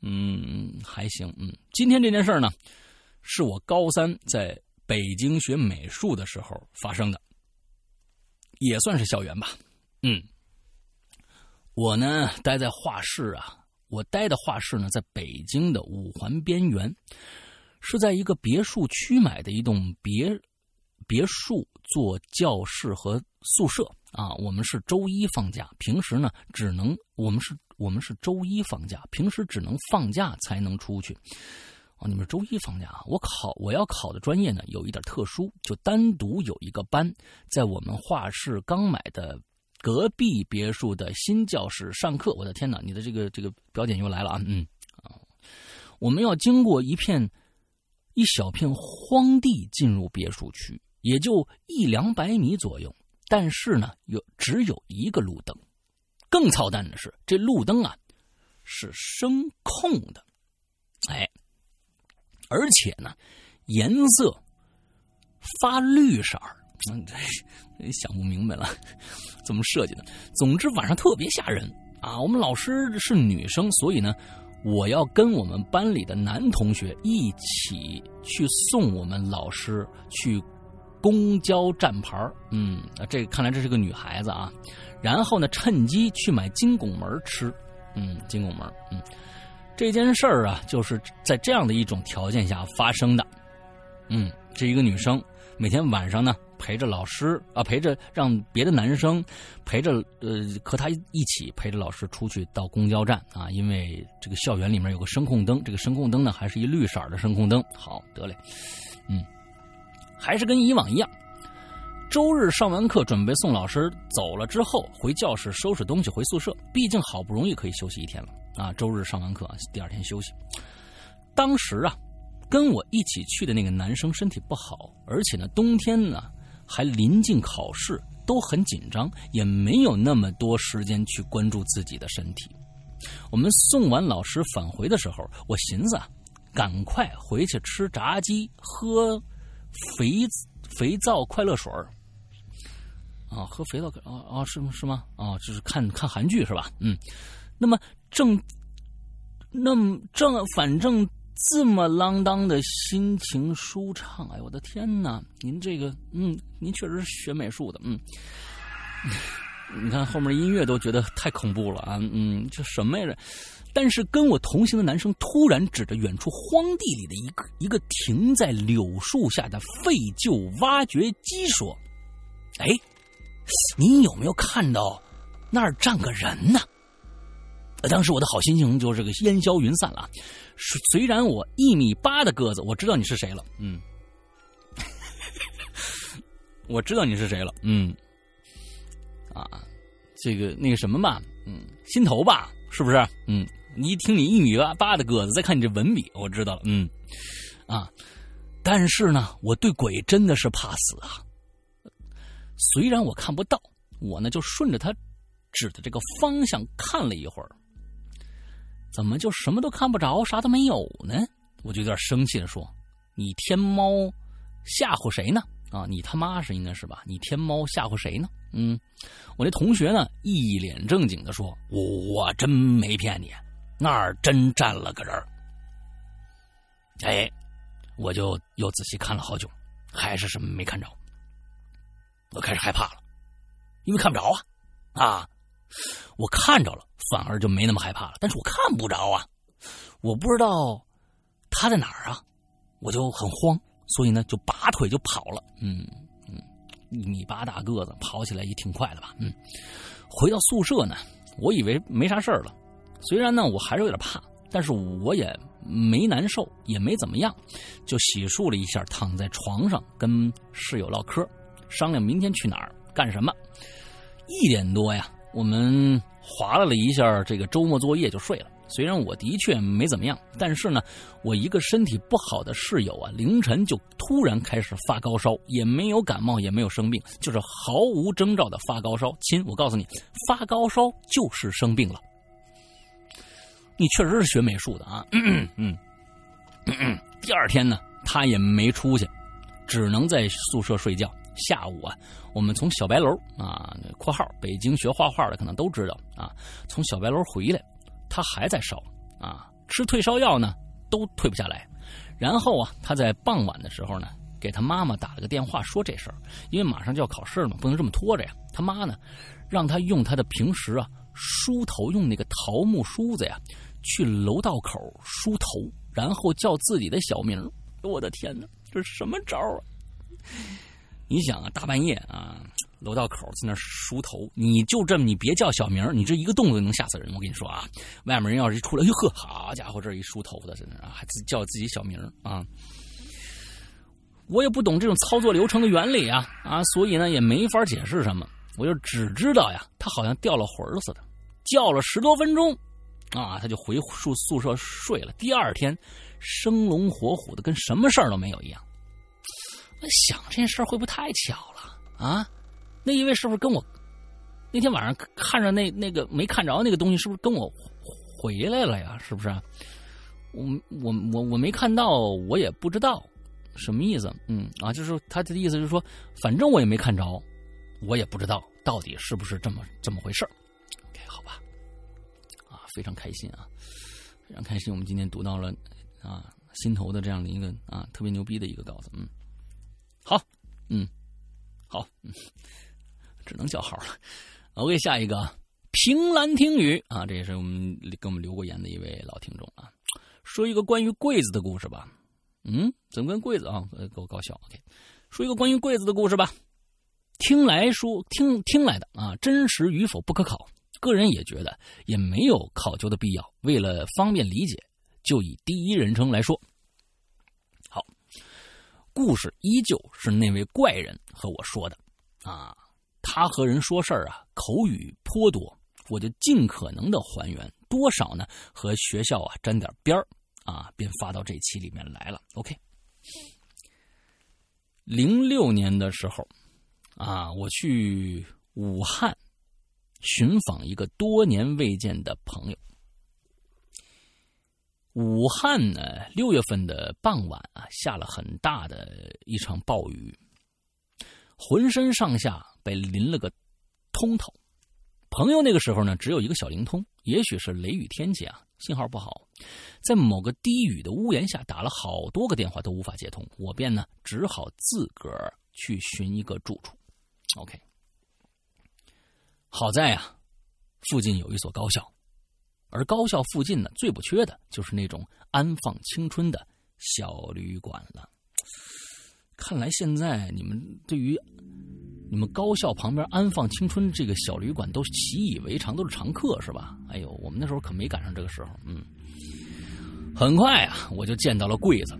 A: 嗯，还行。嗯，今天这件事呢，是我高三在北京学美术的时候发生的，也算是校园吧。嗯，我呢待在画室啊，我待的画室呢在北京的五环边缘，是在一个别墅区买的一栋别别墅做教室和宿舍啊。我们是周一放假，平时呢只能我们是。我们是周一放假，平时只能放假才能出去。哦，你们周一放假啊？我考我要考的专业呢，有一点特殊，就单独有一个班，在我们画室刚买的隔壁别墅的新教室上课。我的天哪，你的这个这个表姐又来了啊！嗯，我们要经过一片一小片荒地进入别墅区，也就一两百米左右，但是呢，有只有一个路灯。更操蛋的是，这路灯啊是声控的，哎，而且呢颜色发绿色儿，嗯，想不明白了，怎么设计的？总之晚上特别吓人啊！我们老师是女生，所以呢，我要跟我们班里的男同学一起去送我们老师去公交站牌嗯，这看来这是个女孩子啊。然后呢，趁机去买金拱门吃，嗯，金拱门，嗯，这件事儿啊，就是在这样的一种条件下发生的，嗯，这一个女生每天晚上呢陪着老师啊，陪着让别的男生陪着呃和他一起陪着老师出去到公交站啊，因为这个校园里面有个声控灯，这个声控灯呢还是一绿色的声控灯，好得嘞，嗯，还是跟以往一样。周日上完课，准备送老师走了之后，回教室收拾东西回宿舍。毕竟好不容易可以休息一天了啊！周日上完课，第二天休息。当时啊，跟我一起去的那个男生身体不好，而且呢，冬天呢还临近考试，都很紧张，也没有那么多时间去关注自己的身体。我们送完老师返回的时候，我寻思啊，赶快回去吃炸鸡，喝肥肥皂快乐水。啊，喝肥皂啊啊，是吗？是吗？啊，就是看看韩剧是吧？嗯，那么正，那么正，反正这么啷当的心情舒畅，哎呦，我的天哪！您这个，嗯，您确实是学美术的，嗯，你看后面音乐都觉得太恐怖了啊，嗯，这什么呀？但是跟我同行的男生突然指着远处荒地里的一个一个停在柳树下的废旧挖掘机说：“哎。”你有没有看到那儿站个人呢？当时我的好心情就这个烟消云散了。虽然我一米八的个子，我知道你是谁了。嗯，我知道你是谁了。嗯，啊，这个那个什么吧，嗯，心头吧，是不是？嗯，你一听你一米八八的个子，再看你这文笔，我知道了。嗯，啊，但是呢，我对鬼真的是怕死啊。虽然我看不到，我呢就顺着他指的这个方向看了一会儿，怎么就什么都看不着，啥都没有呢？我就有点生气的说：“你天猫吓唬谁呢？啊，你他妈是应该是吧？你天猫吓唬谁呢？”嗯，我那同学呢一脸正经的说：“我真没骗你，那儿真站了个人。”哎，我就又仔细看了好久，还是什么没看着。我开始害怕了，因为看不着啊，啊，我看着了，反而就没那么害怕了。但是我看不着啊，我不知道他在哪儿啊，我就很慌，所以呢，就拔腿就跑了。嗯嗯，一米八大个子，跑起来也挺快的吧？嗯，回到宿舍呢，我以为没啥事儿了，虽然呢，我还是有点怕，但是我也没难受，也没怎么样，就洗漱了一下，躺在床上跟室友唠嗑。商量明天去哪儿干什么？一点多呀，我们划拉了一下这个周末作业就睡了。虽然我的确没怎么样，但是呢，我一个身体不好的室友啊，凌晨就突然开始发高烧，也没有感冒，也没有生病，就是毫无征兆的发高烧。亲，我告诉你，发高烧就是生病了。你确实是学美术的啊，嗯嗯,嗯。第二天呢，他也没出去，只能在宿舍睡觉。下午啊，我们从小白楼啊（括号北京学画画的可能都知道啊），从小白楼回来，他还在烧啊，吃退烧药呢都退不下来。然后啊，他在傍晚的时候呢，给他妈妈打了个电话说这事儿，因为马上就要考试了嘛，不能这么拖着呀。他妈呢，让他用他的平时啊梳头用那个桃木梳子呀，去楼道口梳头，然后叫自己的小名。我的天哪，这什么招啊？你想啊，大半夜啊，楼道口在那梳头，你就这么，你别叫小名，你这一个动作能吓死人。我跟你说啊，外面人要是一出来，哟呵，好家伙，这一梳头的，在那还自叫自己小名啊。我也不懂这种操作流程的原理啊啊，所以呢也没法解释什么。我就只知道呀，他好像掉了魂似的，叫了十多分钟，啊，他就回宿宿舍睡了。第二天，生龙活虎的，跟什么事儿都没有一样。想这件事会不会太巧了啊？那一位是不是跟我那天晚上看着那那个没看着那个东西，是不是跟我回来了呀？是不是？我我我我没看到，我也不知道什么意思。嗯啊，就是他的意思，就是说，反正我也没看着，我也不知道到底是不是这么这么回事 OK，好吧。啊，非常开心啊，非常开心。我们今天读到了啊心头的这样的一个啊特别牛逼的一个稿子，嗯。好，嗯，好，嗯，只能叫号了。OK，下一个凭栏听雨啊，这也是我们给我们留过言的一位老听众啊。说一个关于柜子的故事吧。嗯，怎么跟柜子啊？给我搞笑。OK，说一个关于柜子的故事吧。听来说听听来的啊，真实与否不可考。个人也觉得也没有考究的必要。为了方便理解，就以第一人称来说。故事依旧是那位怪人和我说的，啊，他和人说事儿啊，口语颇多，我就尽可能的还原，多少呢和学校啊沾点边儿，啊，便发到这期里面来了。OK，零六年的时候，啊，我去武汉寻访一个多年未见的朋友。武汉呢，六月份的傍晚啊，下了很大的一场暴雨，浑身上下被淋了个通透。朋友那个时候呢，只有一个小灵通，也许是雷雨天气啊，信号不好，在某个低雨的屋檐下打了好多个电话都无法接通，我便呢只好自个儿去寻一个住处。OK，好在啊，附近有一所高校。而高校附近呢，最不缺的就是那种安放青春的小旅馆了。看来现在你们对于你们高校旁边安放青春这个小旅馆都习以为常，都是常客是吧？哎呦，我们那时候可没赶上这个时候。嗯，很快啊，我就见到了柜子，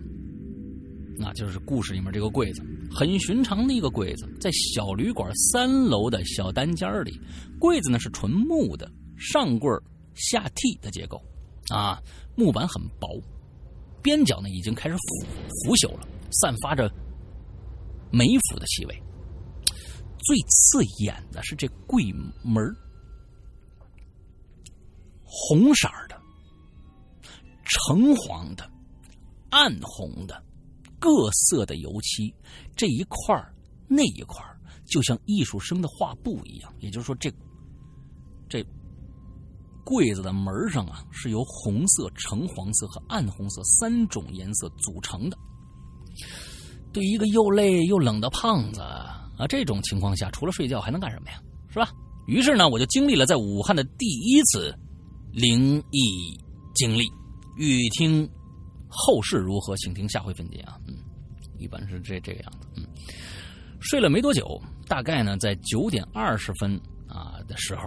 A: 那就是故事里面这个柜子，很寻常的一个柜子，在小旅馆三楼的小单间里，柜子呢是纯木的，上柜下屉的结构，啊，木板很薄，边角呢已经开始腐腐朽了，散发着霉腐的气味。最刺眼的是这柜门红色的、橙黄的、暗红的，各色的油漆，这一块那一块就像艺术生的画布一样。也就是说，这这。柜子的门上啊，是由红色、橙黄色和暗红色三种颜色组成的。对一个又累又冷的胖子啊，这种情况下，除了睡觉还能干什么呀？是吧？于是呢，我就经历了在武汉的第一次灵异经历。欲听后事如何，请听下回分解啊。嗯，一般是这这个样子。嗯，睡了没多久，大概呢在九点二十分啊的时候。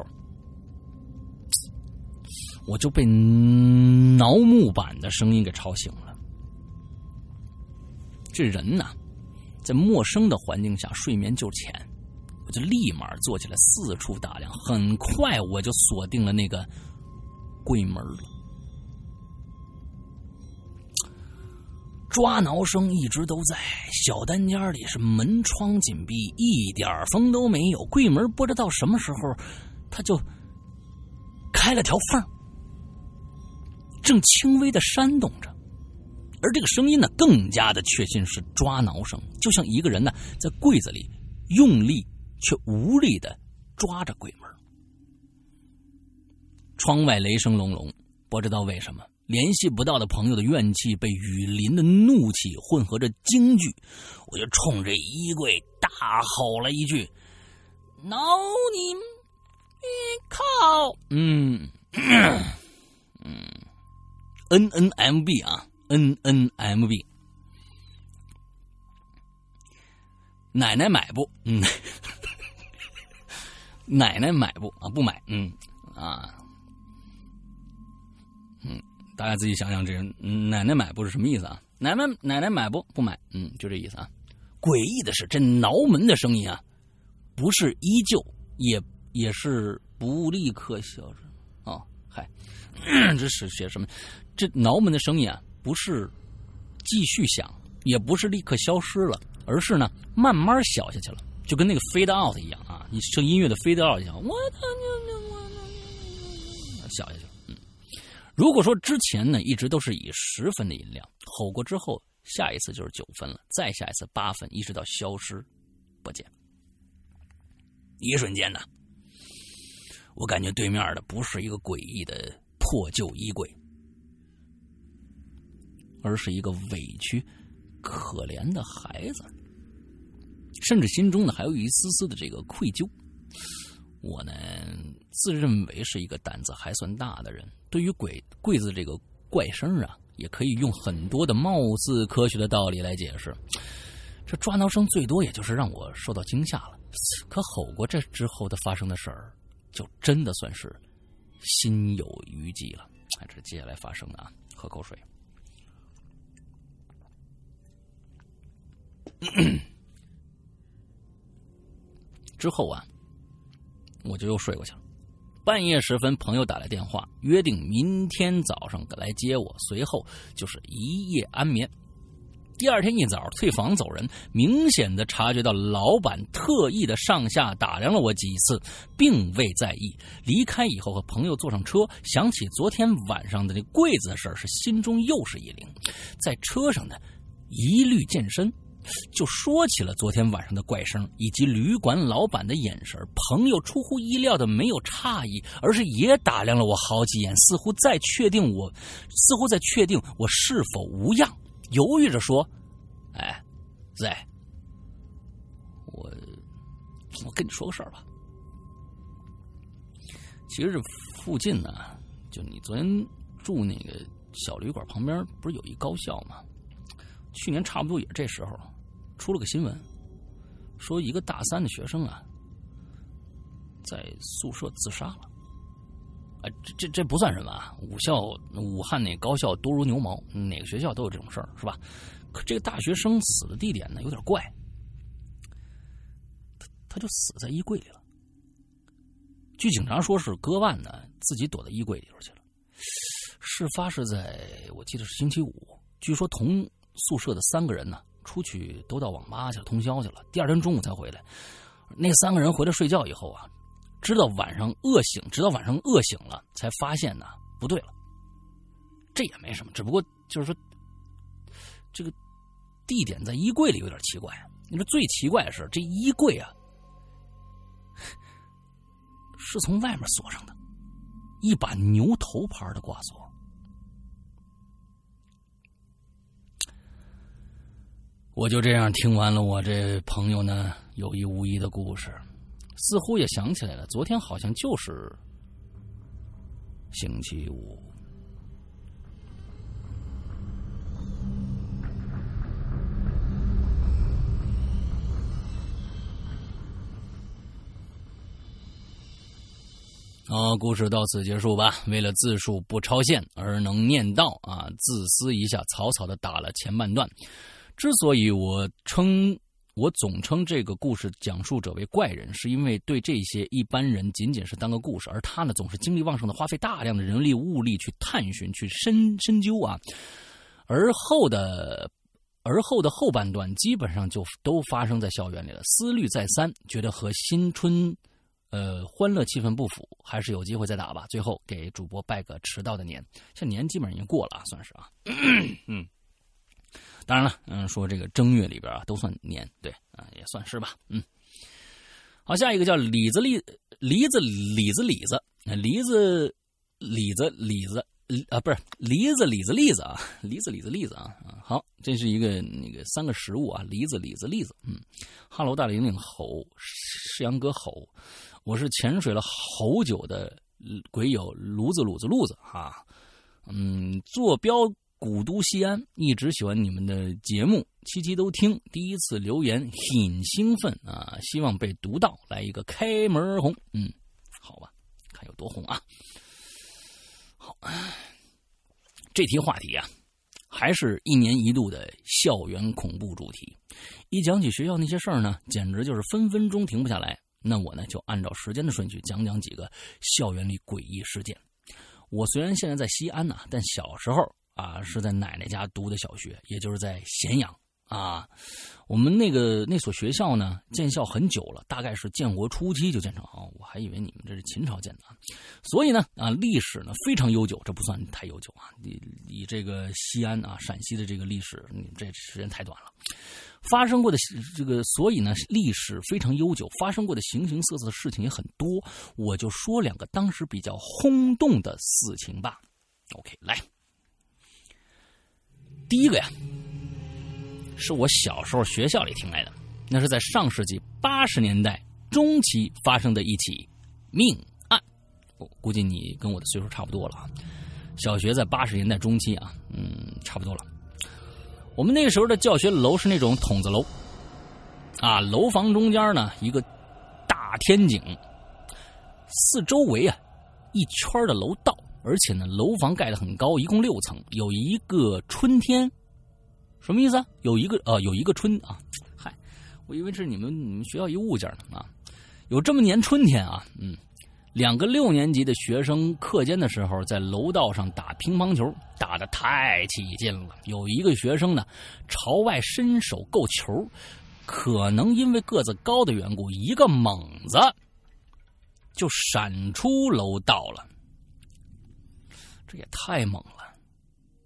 A: 我就被挠木板的声音给吵醒了。这人呐，在陌生的环境下睡眠就浅，我就立马坐起来四处打量。很快我就锁定了那个柜门了。抓挠声一直都在，小单间里是门窗紧闭，一点风都没有。柜门不知道什么时候，它就开了条缝。正轻微的扇动着，而这个声音呢，更加的确信是抓挠声，就像一个人呢在柜子里用力却无力的抓着柜门。窗外雷声隆隆，不知道为什么，联系不到的朋友的怨气被雨淋的怒气混合着惊惧，我就冲着衣柜大吼了一句：“挠你，靠！”嗯 嗯，N N M B 啊，N N M B，奶奶买不？嗯，奶奶买不啊？不买？嗯啊。嗯，大家自己想想，这奶奶买不是什么意思啊？奶奶奶奶买不不买？嗯，就这意思啊。诡异的是，这挠门的声音啊，不是依旧，也也是不立刻消失。哦，嗨，这是写什么？这挠门的声音啊，不是继续响，也不是立刻消失了，而是呢，慢慢小下去了，就跟那个 fade out 一样啊，你声音乐的 fade out 一样，我操你你我小下去。嗯如果说之前呢一直都是以十分的音量吼过之后，下一次就是九分了，再下一次八分，一直到消失不见。一瞬间呢，我感觉对面的不是一个诡异的破旧衣柜，而是一个委屈可怜的孩子，甚至心中呢还有一丝丝的这个愧疚。我呢，自认为是一个胆子还算大的人。对于鬼柜子这个怪声啊，也可以用很多的貌似科学的道理来解释。这抓挠声最多也就是让我受到惊吓了，可吼过这之后的发生的事儿，就真的算是心有余悸了。看这接下来发生的啊，喝口水。之后啊。我就又睡过去了。半夜时分，朋友打来电话，约定明天早上来接我。随后就是一夜安眠。第二天一早退房走人，明显的察觉到老板特意的上下打量了我几次，并未在意。离开以后和朋友坐上车，想起昨天晚上的那柜子的事是心中又是一灵。在车上呢，一律健身。就说起了昨天晚上的怪声，以及旅馆老板的眼神。朋友出乎意料的没有诧异，而是也打量了我好几眼，似乎在确定我，似乎在确定我是否无恙，犹豫着说：“哎，在，我，我跟你说个事儿吧。其实这附近呢，就你昨天住那个小旅馆旁边，不是有一高校吗？去年差不多也是这时候。”出了个新闻，说一个大三的学生啊，在宿舍自杀了。啊，这这这不算什么啊！武校武汉那高校多如牛毛，哪个学校都有这种事儿，是吧？可这个大学生死的地点呢，有点怪。他他就死在衣柜里了。据警察说是割腕呢，自己躲到衣柜里头去了。事发是在我记得是星期五。据说同宿舍的三个人呢。出去都到网吧去了，通宵去了。第二天中午才回来。那三个人回来睡觉以后啊，直到晚上饿醒，直到晚上饿醒了，才发现呢不对了。这也没什么，只不过就是说，这个地点在衣柜里有点奇怪。你说最奇怪的是，这衣柜啊是从外面锁上的，一把牛头牌的挂锁。我就这样听完了我这朋友呢有意无意的故事，似乎也想起来了，昨天好像就是星期五。好，故事到此结束吧。为了字数不超限而能念到啊，自私一下，草草的打了前半段。之所以我称我总称这个故事讲述者为怪人，是因为对这些一般人仅仅是当个故事，而他呢总是精力旺盛的，花费大量的人力物力去探寻、去深深究啊。而后的而后的后半段基本上就都发生在校园里了，思虑再三，觉得和新春呃欢乐气氛不符，还是有机会再打吧。最后给主播拜个迟到的年，这年基本上已经过了啊，算是啊，嗯。当然了，嗯，说这个正月里边啊，都算年，对啊，也算是吧，嗯。好，下一个叫李子李梨子李子李子梨子李子李子啊，不是梨子李子栗子啊，梨子李子栗子啊。好，这是一个那个三个食物啊，梨子李子栗子。嗯，哈喽，大玲玲吼，世阳哥吼，我是潜水了好久的鬼友炉子炉子炉子哈，嗯，坐标。古都西安，一直喜欢你们的节目，期期都听。第一次留言很兴奋啊，希望被读到，来一个开门红。嗯，好吧，看有多红啊。好，这题话题啊，还是一年一度的校园恐怖主题。一讲起学校那些事儿呢，简直就是分分钟停不下来。那我呢，就按照时间的顺序讲讲几个校园里诡异事件。我虽然现在在西安呢，但小时候。啊，是在奶奶家读的小学，也就是在咸阳啊。我们那个那所学校呢，建校很久了，大概是建国初期就建成啊。我还以为你们这是秦朝建的，所以呢啊，历史呢非常悠久，这不算太悠久啊。以以这个西安啊，陕西的这个历史，你这时间太短了。发生过的这个，所以呢，历史非常悠久，发生过的形形色色的事情也很多。我就说两个当时比较轰动的事情吧。OK，来。第一个呀，是我小时候学校里听来的，那是在上世纪八十年代中期发生的一起命案。我估计你跟我的岁数差不多了啊，小学在八十年代中期啊，嗯，差不多了。我们那个时候的教学楼是那种筒子楼，啊，楼房中间呢一个大天井，四周围啊一圈的楼道。而且呢，楼房盖的很高，一共六层。有一个春天，什么意思啊？有一个呃，有一个春啊，嗨，我以为是你们你们学校一物件呢啊。有这么年春天啊，嗯，两个六年级的学生课间的时候在楼道上打乒乓球，打的太起劲了。有一个学生呢，朝外伸手够球，可能因为个子高的缘故，一个猛子就闪出楼道了。这也太猛了，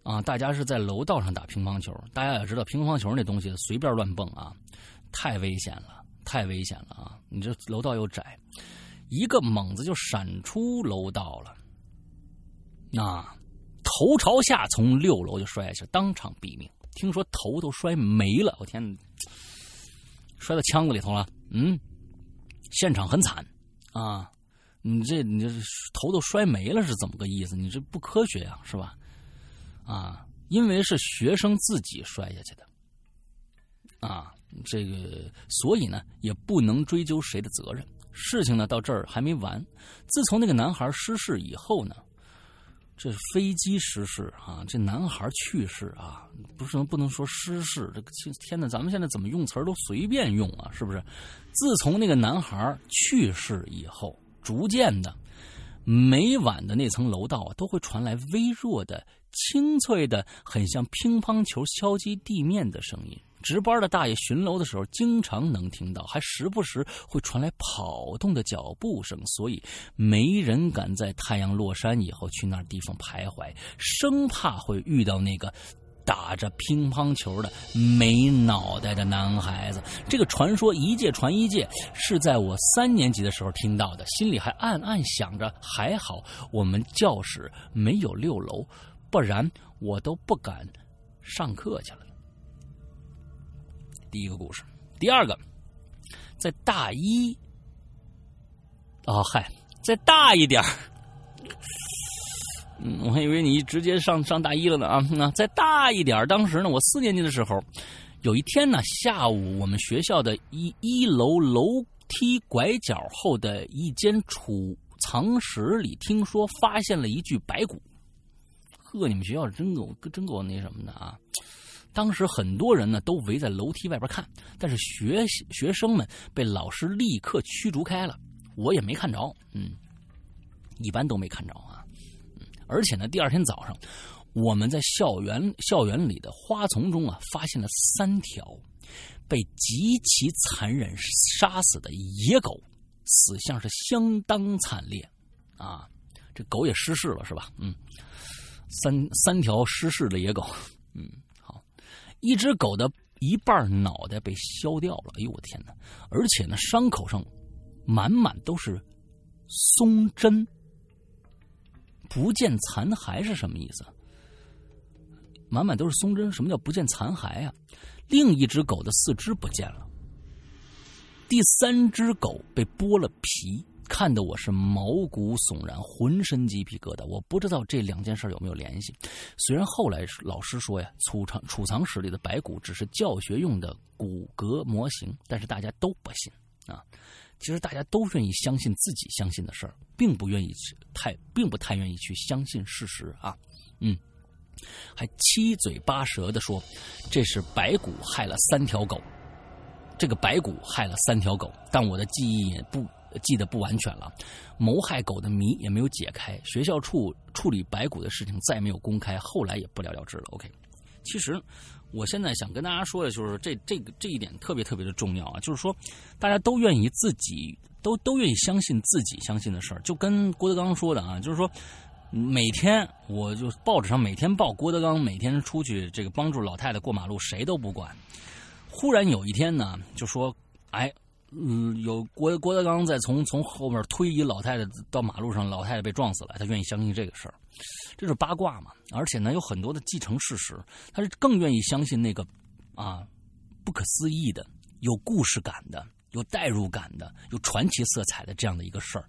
A: 啊！大家是在楼道上打乒乓球，大家也知道乒乓球那东西随便乱蹦啊，太危险了，太危险了啊！你这楼道又窄，一个猛子就闪出楼道了，啊，头朝下从六楼就摔下去，当场毙命。听说头都摔没了，我天，摔到枪子里头了，嗯，现场很惨啊。你这你这头都摔没了是怎么个意思？你这不科学呀，是吧？啊，因为是学生自己摔下去的，啊，这个所以呢也不能追究谁的责任。事情呢到这儿还没完，自从那个男孩失事以后呢，这飞机失事啊，这男孩去世啊，不是不能说失事，这个天哪，咱们现在怎么用词都随便用啊，是不是？自从那个男孩去世以后。逐渐的，每晚的那层楼道啊，都会传来微弱的、清脆的、很像乒乓球敲击地面的声音。值班的大爷巡楼的时候，经常能听到，还时不时会传来跑动的脚步声。所以，没人敢在太阳落山以后去那地方徘徊，生怕会遇到那个。打着乒乓球的没脑袋的男孩子，这个传说一届传一届，是在我三年级的时候听到的，心里还暗暗想着，还好我们教室没有六楼，不然我都不敢上课去了。第一个故事，第二个，在大一，哦嗨，再大一点嗯，我还以为你直接上上大一了呢啊！那再大一点当时呢，我四年级的时候，有一天呢，下午我们学校的一一楼楼梯拐角后的一间储藏室里，听说发现了一具白骨。呵，你们学校真够真够那什么的啊！当时很多人呢都围在楼梯外边看，但是学学生们被老师立刻驱逐开了，我也没看着，嗯，一般都没看着啊。而且呢，第二天早上，我们在校园校园里的花丛中啊，发现了三条被极其残忍杀死的野狗，死相是相当惨烈啊！这狗也失事了，是吧？嗯，三三条失事的野狗，嗯，好，一只狗的一半脑袋被削掉了，哎呦我天哪！而且呢，伤口上满满都是松针，不见残骸是什么意思？满满都是松针，什么叫不见残骸啊？另一只狗的四肢不见了，第三只狗被剥了皮。看得我是毛骨悚然，浑身鸡皮疙瘩。我不知道这两件事有没有联系。虽然后来老师说呀，储藏储藏室里的白骨只是教学用的骨骼模型，但是大家都不信啊。其实大家都愿意相信自己相信的事儿，并不愿意去太，并不太愿意去相信事实啊。嗯，还七嘴八舌的说这是白骨害了三条狗，这个白骨害了三条狗，但我的记忆也不。记得不完全了，谋害狗的谜也没有解开，学校处处理白骨的事情再没有公开，后来也不了了之了。OK，其实我现在想跟大家说的就是这这个这一点特别特别的重要啊，就是说大家都愿意自己都都愿意相信自己相信的事儿，就跟郭德纲说的啊，就是说每天我就报纸上每天报郭德纲每天出去这个帮助老太太过马路，谁都不管。忽然有一天呢，就说哎。嗯，有郭郭德纲在从从后面推一老太太到马路上，老太太被撞死了，他愿意相信这个事儿，这是八卦嘛？而且呢，有很多的继承事实，他是更愿意相信那个啊不可思议的、有故事感的、有代入感的、有传奇色彩的这样的一个事儿。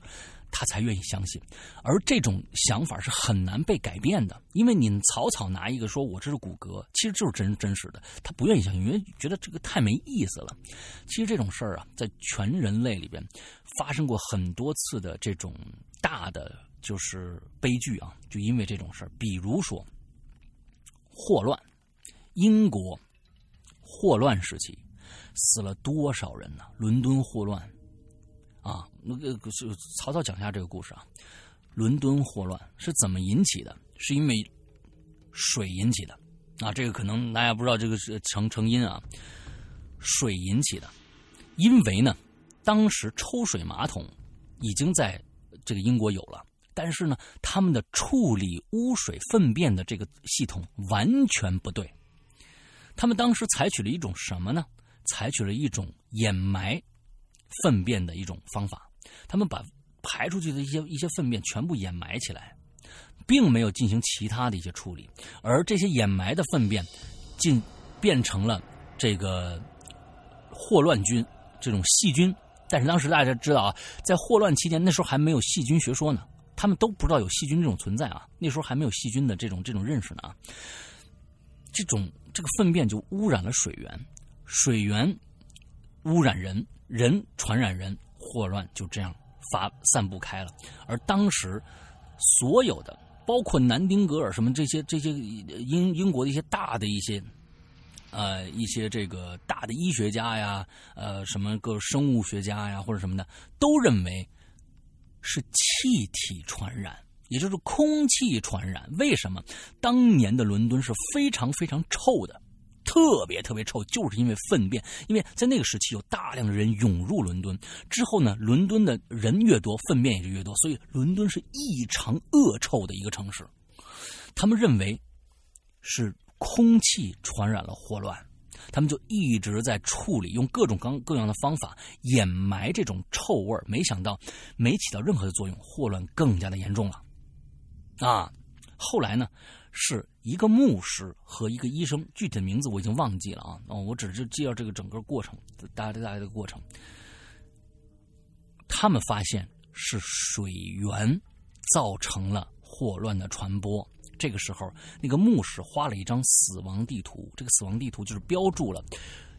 A: 他才愿意相信，而这种想法是很难被改变的，因为你草草拿一个说我这是骨骼，其实就是真真实的，他不愿意相信，因为觉得这个太没意思了。其实这种事儿啊，在全人类里边发生过很多次的这种大的就是悲剧啊，就因为这种事儿，比如说霍乱，英国霍乱时期死了多少人呢？伦敦霍乱。啊，那个就曹操讲一下这个故事啊。伦敦霍乱是怎么引起的？是因为水引起的啊。这个可能大家不知道，这个是成成因啊。水引起的，因为呢，当时抽水马桶已经在这个英国有了，但是呢，他们的处理污水粪便的这个系统完全不对。他们当时采取了一种什么呢？采取了一种掩埋。粪便的一种方法，他们把排出去的一些一些粪便全部掩埋起来，并没有进行其他的一些处理，而这些掩埋的粪便进变成了这个霍乱菌这种细菌。但是当时大家知道啊，在霍乱期间，那时候还没有细菌学说呢，他们都不知道有细菌这种存在啊，那时候还没有细菌的这种这种认识呢啊。这种这个粪便就污染了水源，水源污染人。人传染人，霍乱就这样发散布开了。而当时所有的，包括南丁格尔什么这些这些英英国的一些大的一些呃一些这个大的医学家呀，呃什么个生物学家呀或者什么的，都认为是气体传染，也就是空气传染。为什么？当年的伦敦是非常非常臭的。特别特别臭，就是因为粪便。因为在那个时期有大量的人涌入伦敦，之后呢，伦敦的人越多，粪便也就越多，所以伦敦是异常恶臭的一个城市。他们认为是空气传染了霍乱，他们就一直在处理，用各种各各样的方法掩埋这种臭味没想到没起到任何的作用，霍乱更加的严重了。啊，后来呢？是一个牧师和一个医生，具体的名字我已经忘记了啊。哦，我只是介绍这个整个过程，大概大概的过程。他们发现是水源造成了霍乱的传播。这个时候，那个牧师画了一张死亡地图，这个死亡地图就是标注了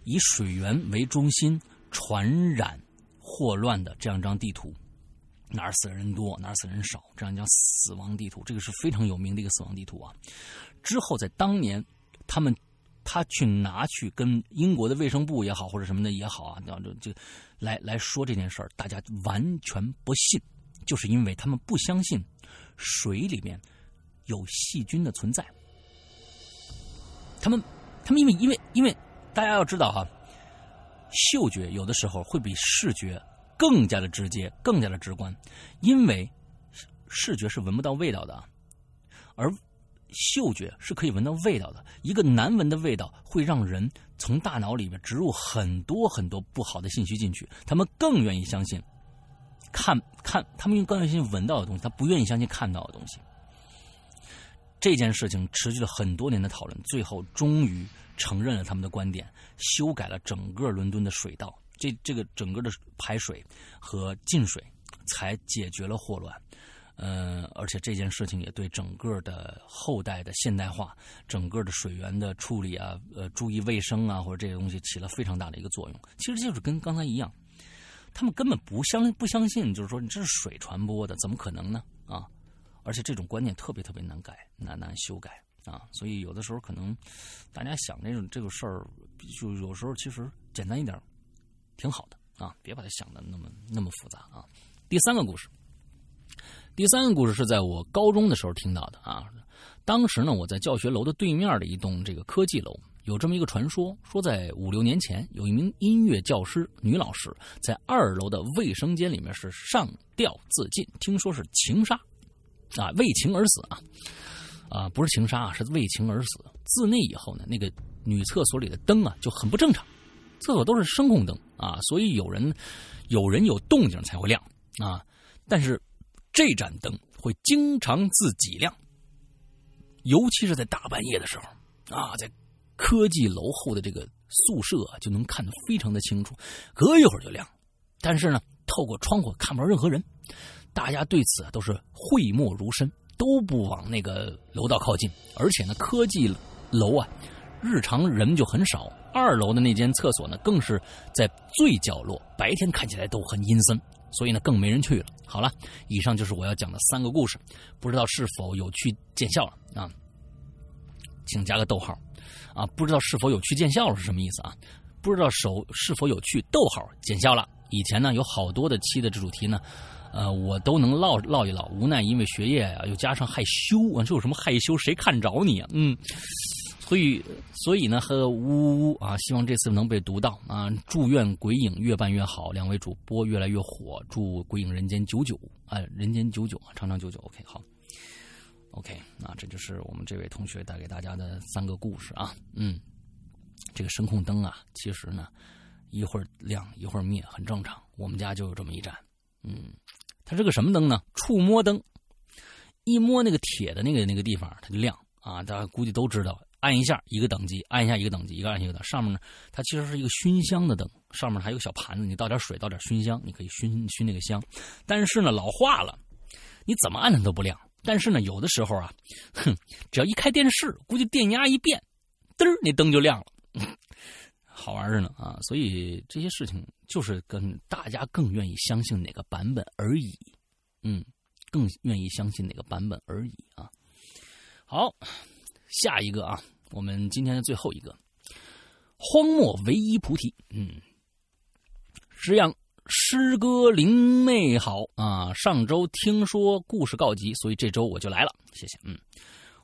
A: 以水源为中心传染霍乱的这样一张地图。哪儿死人多，哪儿死人少，这样叫死亡地图。这个是非常有名的一个死亡地图啊。之后在当年，他们他去拿去跟英国的卫生部也好，或者什么的也好啊，就就来来说这件事儿，大家完全不信，就是因为他们不相信水里面有细菌的存在。他们他们因为因为因为大家要知道哈，嗅觉有的时候会比视觉。更加的直接，更加的直观，因为视觉是闻不到味道的，而嗅觉是可以闻到味道的，一个难闻的味道会让人从大脑里面植入很多很多不好的信息进去。他们更愿意相信看看，他们更愿意相信闻到的东西，他不愿意相信看到的东西。这件事情持续了很多年的讨论，最后终于承认了他们的观点，修改了整个伦敦的水道，这这个整个的排水和进水才解决了霍乱。呃，而且这件事情也对整个的后代的现代化、整个的水源的处理啊，呃，注意卫生啊，或者这些东西起了非常大的一个作用。其实就是跟刚才一样，他们根本不相不相信，就是说你这是水传播的，怎么可能呢？啊，而且这种观念特别特别难改，难难修改啊。所以有的时候可能大家想这种这个事儿，就有时候其实简单一点挺好的啊，别把它想的那么那么复杂啊。第三个故事。第三个故事是在我高中的时候听到的啊，当时呢，我在教学楼的对面的一栋这个科技楼，有这么一个传说，说在五六年前，有一名音乐教师女老师在二楼的卫生间里面是上吊自尽，听说是情杀，啊，为情而死啊，啊，不是情杀啊，是为情而死。自那以后呢，那个女厕所里的灯啊就很不正常，厕所都是声控灯啊，所以有人有人有动静才会亮啊，但是。这盏灯会经常自己亮，尤其是在大半夜的时候啊，在科技楼后的这个宿舍就能看得非常的清楚，隔一会儿就亮。但是呢，透过窗户看不着任何人，大家对此都是讳莫如深，都不往那个楼道靠近。而且呢，科技楼啊，日常人就很少，二楼的那间厕所呢，更是在最角落，白天看起来都很阴森。所以呢，更没人去了。好了，以上就是我要讲的三个故事，不知道是否有趣见效了啊？请加个逗号啊！不知道是否有趣见效了是什么意思啊？不知道手是否有趣逗号见效了。以前呢，有好多的期的主题呢，呃，我都能唠唠一唠，无奈因为学业啊，又加上害羞啊，这有什么害羞？谁看着你啊？嗯。所以，所以呢，和呜呜呜啊，希望这次能被读到啊！祝愿鬼影越办越好，两位主播越来越火，祝鬼影人间久久啊，人间久久长长久久。OK，好，OK，那这就是我们这位同学带给大家的三个故事啊。嗯，这个声控灯啊，其实呢，一会儿亮一会儿灭，很正常。我们家就有这么一盏，嗯，它是个什么灯呢？触摸灯，一摸那个铁的那个那个地方，它就亮啊。大家估计都知道。按一下一个等级，按一下一个等级，一个按一个等。上面呢，它其实是一个熏香的灯，上面还有个小盘子，你倒点水，倒点熏香，你可以熏熏那个香。但是呢，老化了，你怎么按它都不亮。但是呢，有的时候啊，哼，只要一开电视，估计电压一变，嘚儿，那灯就亮了，好玩着呢啊！所以这些事情就是跟大家更愿意相信哪个版本而已，嗯，更愿意相信哪个版本而已啊。好，下一个啊。我们今天的最后一个，荒漠唯一菩提，嗯，诗样诗歌灵媚好啊。上周听说故事告急，所以这周我就来了，谢谢。嗯，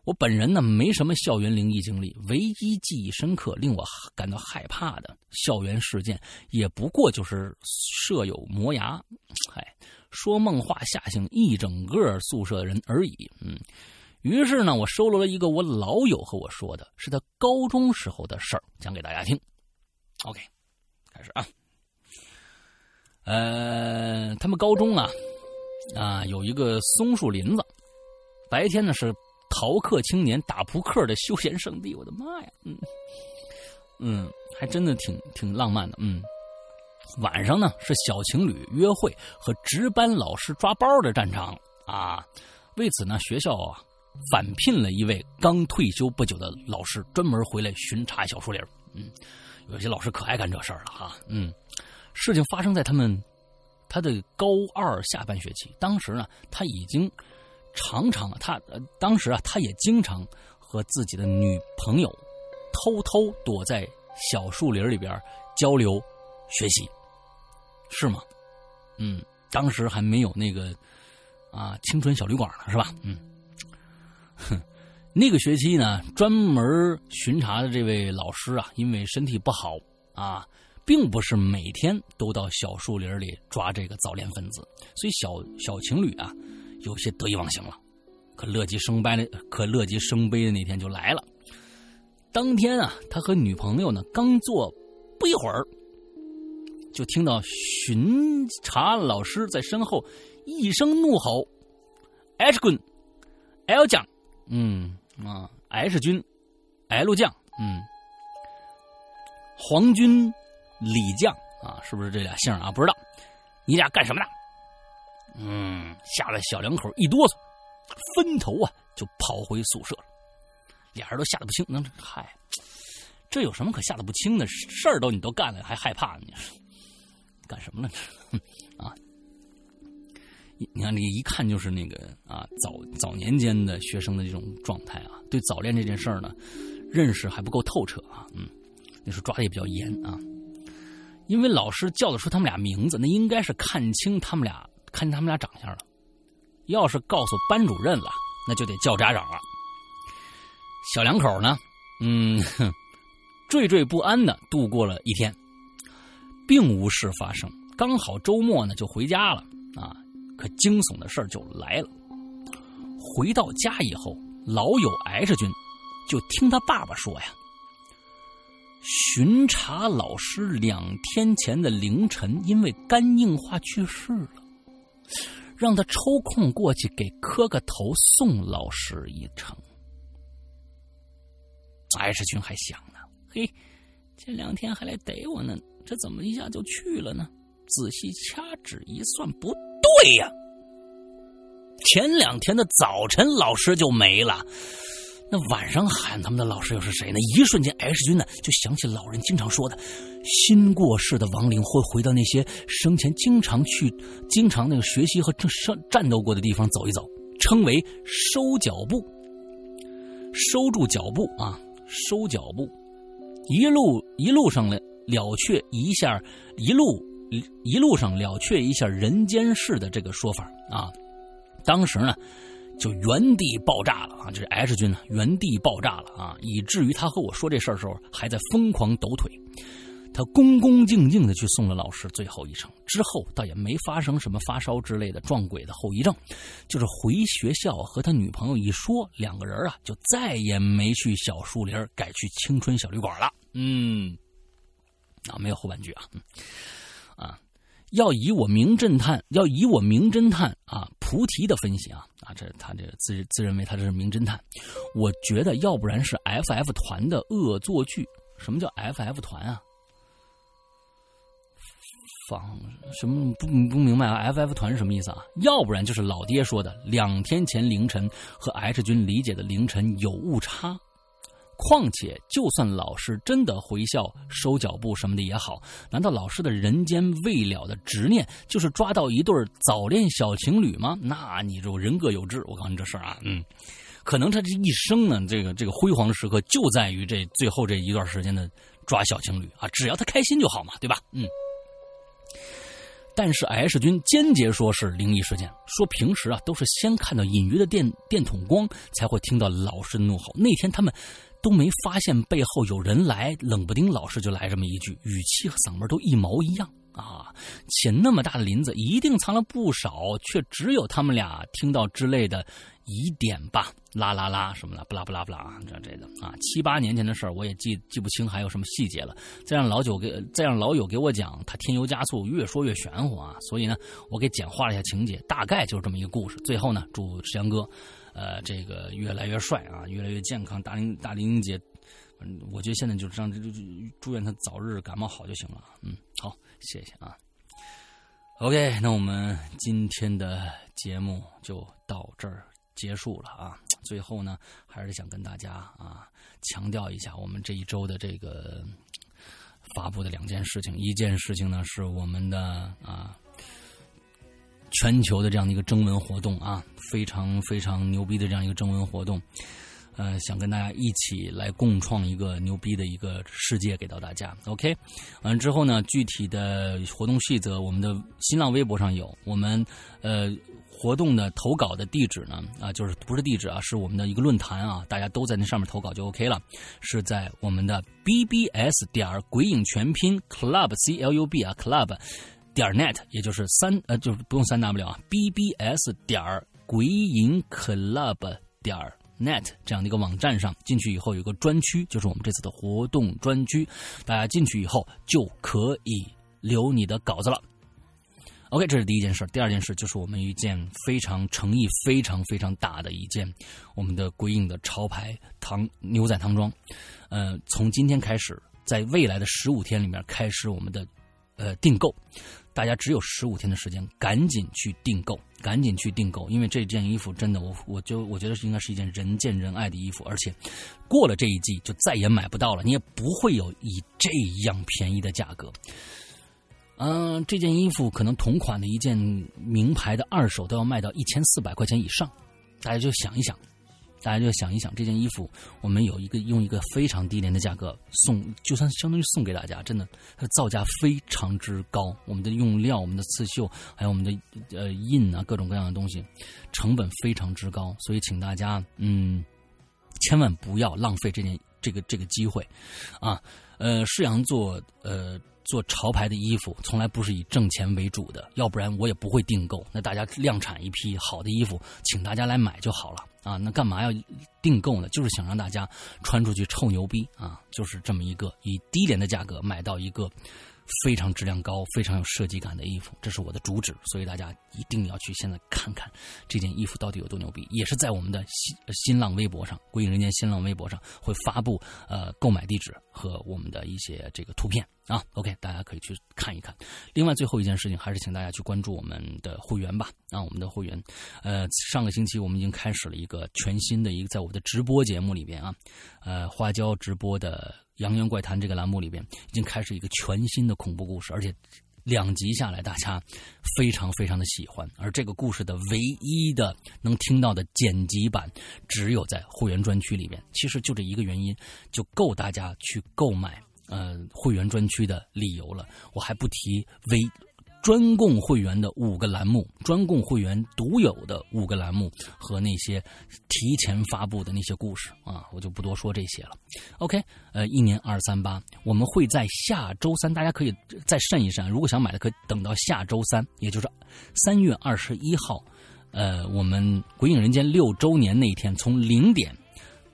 A: 我本人呢没什么校园灵异经历，唯一记忆深刻、令我感到害怕的校园事件，也不过就是舍友磨牙，嗨，说梦话吓醒一整个宿舍人而已。嗯。于是呢，我收罗了一个我老友和我说的，是他高中时候的事儿，讲给大家听。OK，开始啊。呃，他们高中啊，啊有一个松树林子，白天呢是逃课青年打扑克的休闲圣地。我的妈呀，嗯嗯，还真的挺挺浪漫的。嗯，晚上呢是小情侣约会和值班老师抓包的战场啊。为此呢，学校啊。返聘了一位刚退休不久的老师，专门回来巡查小树林。嗯，有些老师可爱干这事儿了哈。嗯，事情发生在他们他的高二下半学期。当时呢，他已经常常他，当时啊，他也经常和自己的女朋友偷偷躲在小树林里边交流学习，是吗？嗯，当时还没有那个啊青春小旅馆呢，是吧？嗯。哼，那个学期呢，专门巡查的这位老师啊，因为身体不好啊，并不是每天都到小树林里抓这个早恋分子，所以小小情侣啊，有些得意忘形了。可乐极生悲的，可乐极生悲的那天就来了。当天啊，他和女朋友呢刚坐不一会儿，就听到巡查老师在身后一声怒吼：“H 滚，L 讲，嗯啊，H 军，L 将，嗯，皇军，李将啊，是不是这俩姓啊？不知道，你俩干什么呢？”嗯，吓得小两口一哆嗦，分头啊就跑回宿舍了。俩人都吓得不轻，那嗨，这有什么可吓得不轻的？事儿都你都干了，还害怕？你干什么了？啊！你看，这一看就是那个啊，早早年间的学生的这种状态啊，对早恋这件事儿呢，认识还不够透彻啊。嗯，那时候抓的也比较严啊，因为老师叫得出他们俩名字，那应该是看清他们俩。看见他们俩长相了，要是告诉班主任了，那就得叫家长了。小两口呢，嗯，惴惴不安的度过了一天，并无事发生。刚好周末呢，就回家了啊。可惊悚的事儿就来了。回到家以后，老友 H 君就听他爸爸说呀，巡查老师两天前的凌晨因为肝硬化去世了。让他抽空过去给磕个头，送老师一程。艾世军还想呢，嘿，这两天还来逮我呢，这怎么一下就去了呢？仔细掐指一算，不对呀，前两天的早晨老师就没了。那晚上喊他们的老师又是谁呢？一瞬间，H 君呢就想起老人经常说的，新过世的亡灵会回到那些生前经常去、经常那个学习和战战斗过的地方走一走，称为收脚步，收住脚步啊，收脚步，一路一路上了了却一下，一路一路上了却一下人间事的这个说法啊，当时呢。就原地爆炸了啊！这是 H 君呢，原地爆炸了啊，以至于他和我说这事儿的时候还在疯狂抖腿。他恭恭敬敬的去送了老师最后一程，之后倒也没发生什么发烧之类的撞鬼的后遗症，就是回学校和他女朋友一说，两个人啊就再也没去小树林，改去青春小旅馆了。嗯，啊，没有后半句啊，啊。要以我名侦探，要以我名侦探啊，菩提的分析啊啊，这他这自自认为他这是名侦探，我觉得要不然是 F F 团的恶作剧。什么叫 F F 团啊？仿什么不不明白啊？F F 团是什么意思啊？要不然就是老爹说的两天前凌晨和 H 君理解的凌晨有误差。况且，就算老师真的回校收脚步什么的也好，难道老师的人间未了的执念就是抓到一对早恋小情侣吗？那你就人各有志。我告诉你这事儿啊，嗯，可能他这一生呢，这个这个辉煌的时刻就在于这最后这一段时间的抓小情侣啊，只要他开心就好嘛，对吧？嗯。但是 H 君坚决说是灵异事件，说平时啊都是先看到隐约的电电筒光才会听到老师的怒吼。那天他们。都没发现背后有人来，冷不丁老师就来这么一句，语气和嗓门都一毛一样啊！且那么大的林子，一定藏了不少，却只有他们俩听到之类的疑点吧？啦啦啦什么的，不啦不啦不啦，这这的啊！七八年前的事儿，我也记记不清还有什么细节了。再让老九给再让老友给我讲，他添油加醋，越说越玄乎啊！所以呢，我给简化了一下情节，大概就是这么一个故事。最后呢，祝石阳哥。呃，这个越来越帅啊，越来越健康。大林大林姐，我觉得现在就这样，就就祝愿他早日感冒好就行了。嗯，好，谢谢啊。OK，那我们今天的节目就到这儿结束了啊。最后呢，还是想跟大家啊强调一下，我们这一周的这个发布的两件事情。一件事情呢，是我们的啊。全球的这样的一个征文活动啊，非常非常牛逼的这样一个征文活动，呃，想跟大家一起来共创一个牛逼的一个世界给到大家。OK，完之后呢，具体的活动细则我们的新浪微博上有，我们呃活动的投稿的地址呢啊，就是不是地址啊，是我们的一个论坛啊，大家都在那上面投稿就 OK 了，是在我们的 BBS 点鬼影全拼 Club C L U B 啊 Club。点 net，也就是三呃，就是不用三 w 啊，bbs 点鬼影 club 点 net 这样的一个网站上，进去以后有个专区，就是我们这次的活动专区，大家进去以后就可以留你的稿子了。OK，这是第一件事。第二件事就是我们一件非常诚意、非常非常大的一件，我们的鬼影的潮牌唐牛仔唐装。呃，从今天开始，在未来的十五天里面开始我们的呃订购，大家只有十五天的时间，赶紧去订购，赶紧去订购，因为这件衣服真的，我我就我觉得是应该是一件人见人爱的衣服，而且过了这一季就再也买不到了，你也不会有以这样便宜的价格。嗯，这件衣服可能同款的一件名牌的二手都要卖到一千四百块钱以上，大家就想一想，大家就想一想，这件衣服我们有一个用一个非常低廉的价格送，就算相当于送给大家，真的它的造价非常之高，我们的用料、我们的刺绣，还有我们的呃印啊，各种各样的东西，成本非常之高，所以请大家嗯，千万不要浪费这件这个这个机会啊，呃，世阳做呃。做潮牌的衣服从来不是以挣钱为主的，要不然我也不会订购。那大家量产一批好的衣服，请大家来买就好了啊！那干嘛要订购呢？就是想让大家穿出去臭牛逼啊！就是这么一个以低廉的价格买到一个。非常质量高、非常有设计感的衣服，这是我的主旨，所以大家一定要去现在看看这件衣服到底有多牛逼。也是在我们的新新浪微博上，归影人间新浪微博上会发布呃购买地址和我们的一些这个图片啊。OK，大家可以去看一看。另外，最后一件事情还是请大家去关注我们的会员吧。啊，我们的会员，呃，上个星期我们已经开始了一个全新的一个在我们的直播节目里边啊，呃，花椒直播的。《洋洋怪谈》这个栏目里边已经开始一个全新的恐怖故事，而且两集下来，大家非常非常的喜欢。而这个故事的唯一的能听到的剪辑版，只有在会员专区里面。其实就这一个原因，就够大家去购买呃会员专区的理由了。我还不提微。专供会员的五个栏目，专供会员独有的五个栏目和那些提前发布的那些故事啊，我就不多说这些了。OK，呃，一年二三八，我们会在下周三，大家可以再慎一慎，如果想买的，可以等到下周三，也就是三月二十一号，呃，我们《鬼影人间》六周年那天，从零点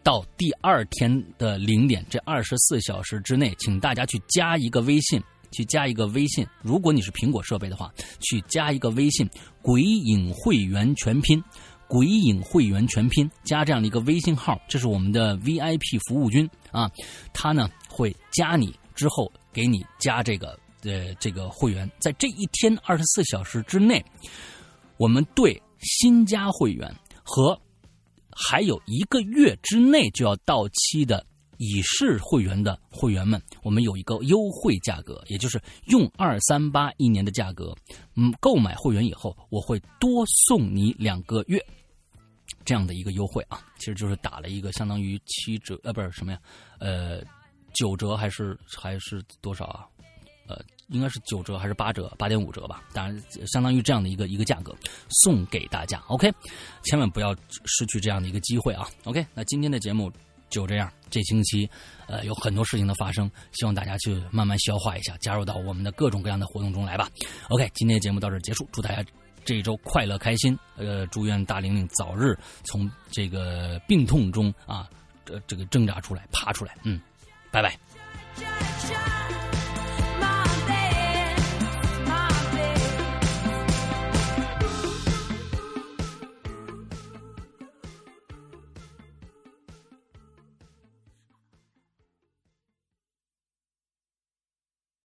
A: 到第二天的零点，这二十四小时之内，请大家去加一个微信。去加一个微信，如果你是苹果设备的话，去加一个微信“鬼影会员全拼”，“鬼影会员全拼”加这样的一个微信号，这是我们的 VIP 服务军啊，他呢会加你之后给你加这个呃这个会员，在这一天二十四小时之内，我们对新加会员和还有一个月之内就要到期的。已是会员的会员们，我们有一个优惠价格，也就是用二三八一年的价格，嗯，购买会员以后，我会多送你两个月这样的一个优惠啊，其实就是打了一个相当于七折，呃，不是什么呀，呃，九折还是还是多少啊？呃，应该是九折还是八折，八点五折吧，当然相当于这样的一个一个价格送给大家，OK，千万不要失去这样的一个机会啊，OK，那今天的节目。就这样，这星期，呃，有很多事情的发生，希望大家去慢慢消化一下，加入到我们的各种各样的活动中来吧。OK，今天的节目到这结束，祝大家这一周快乐开心，呃，祝愿大玲玲早日从这个病痛中啊，这这个挣扎出来，爬出来，嗯，拜拜。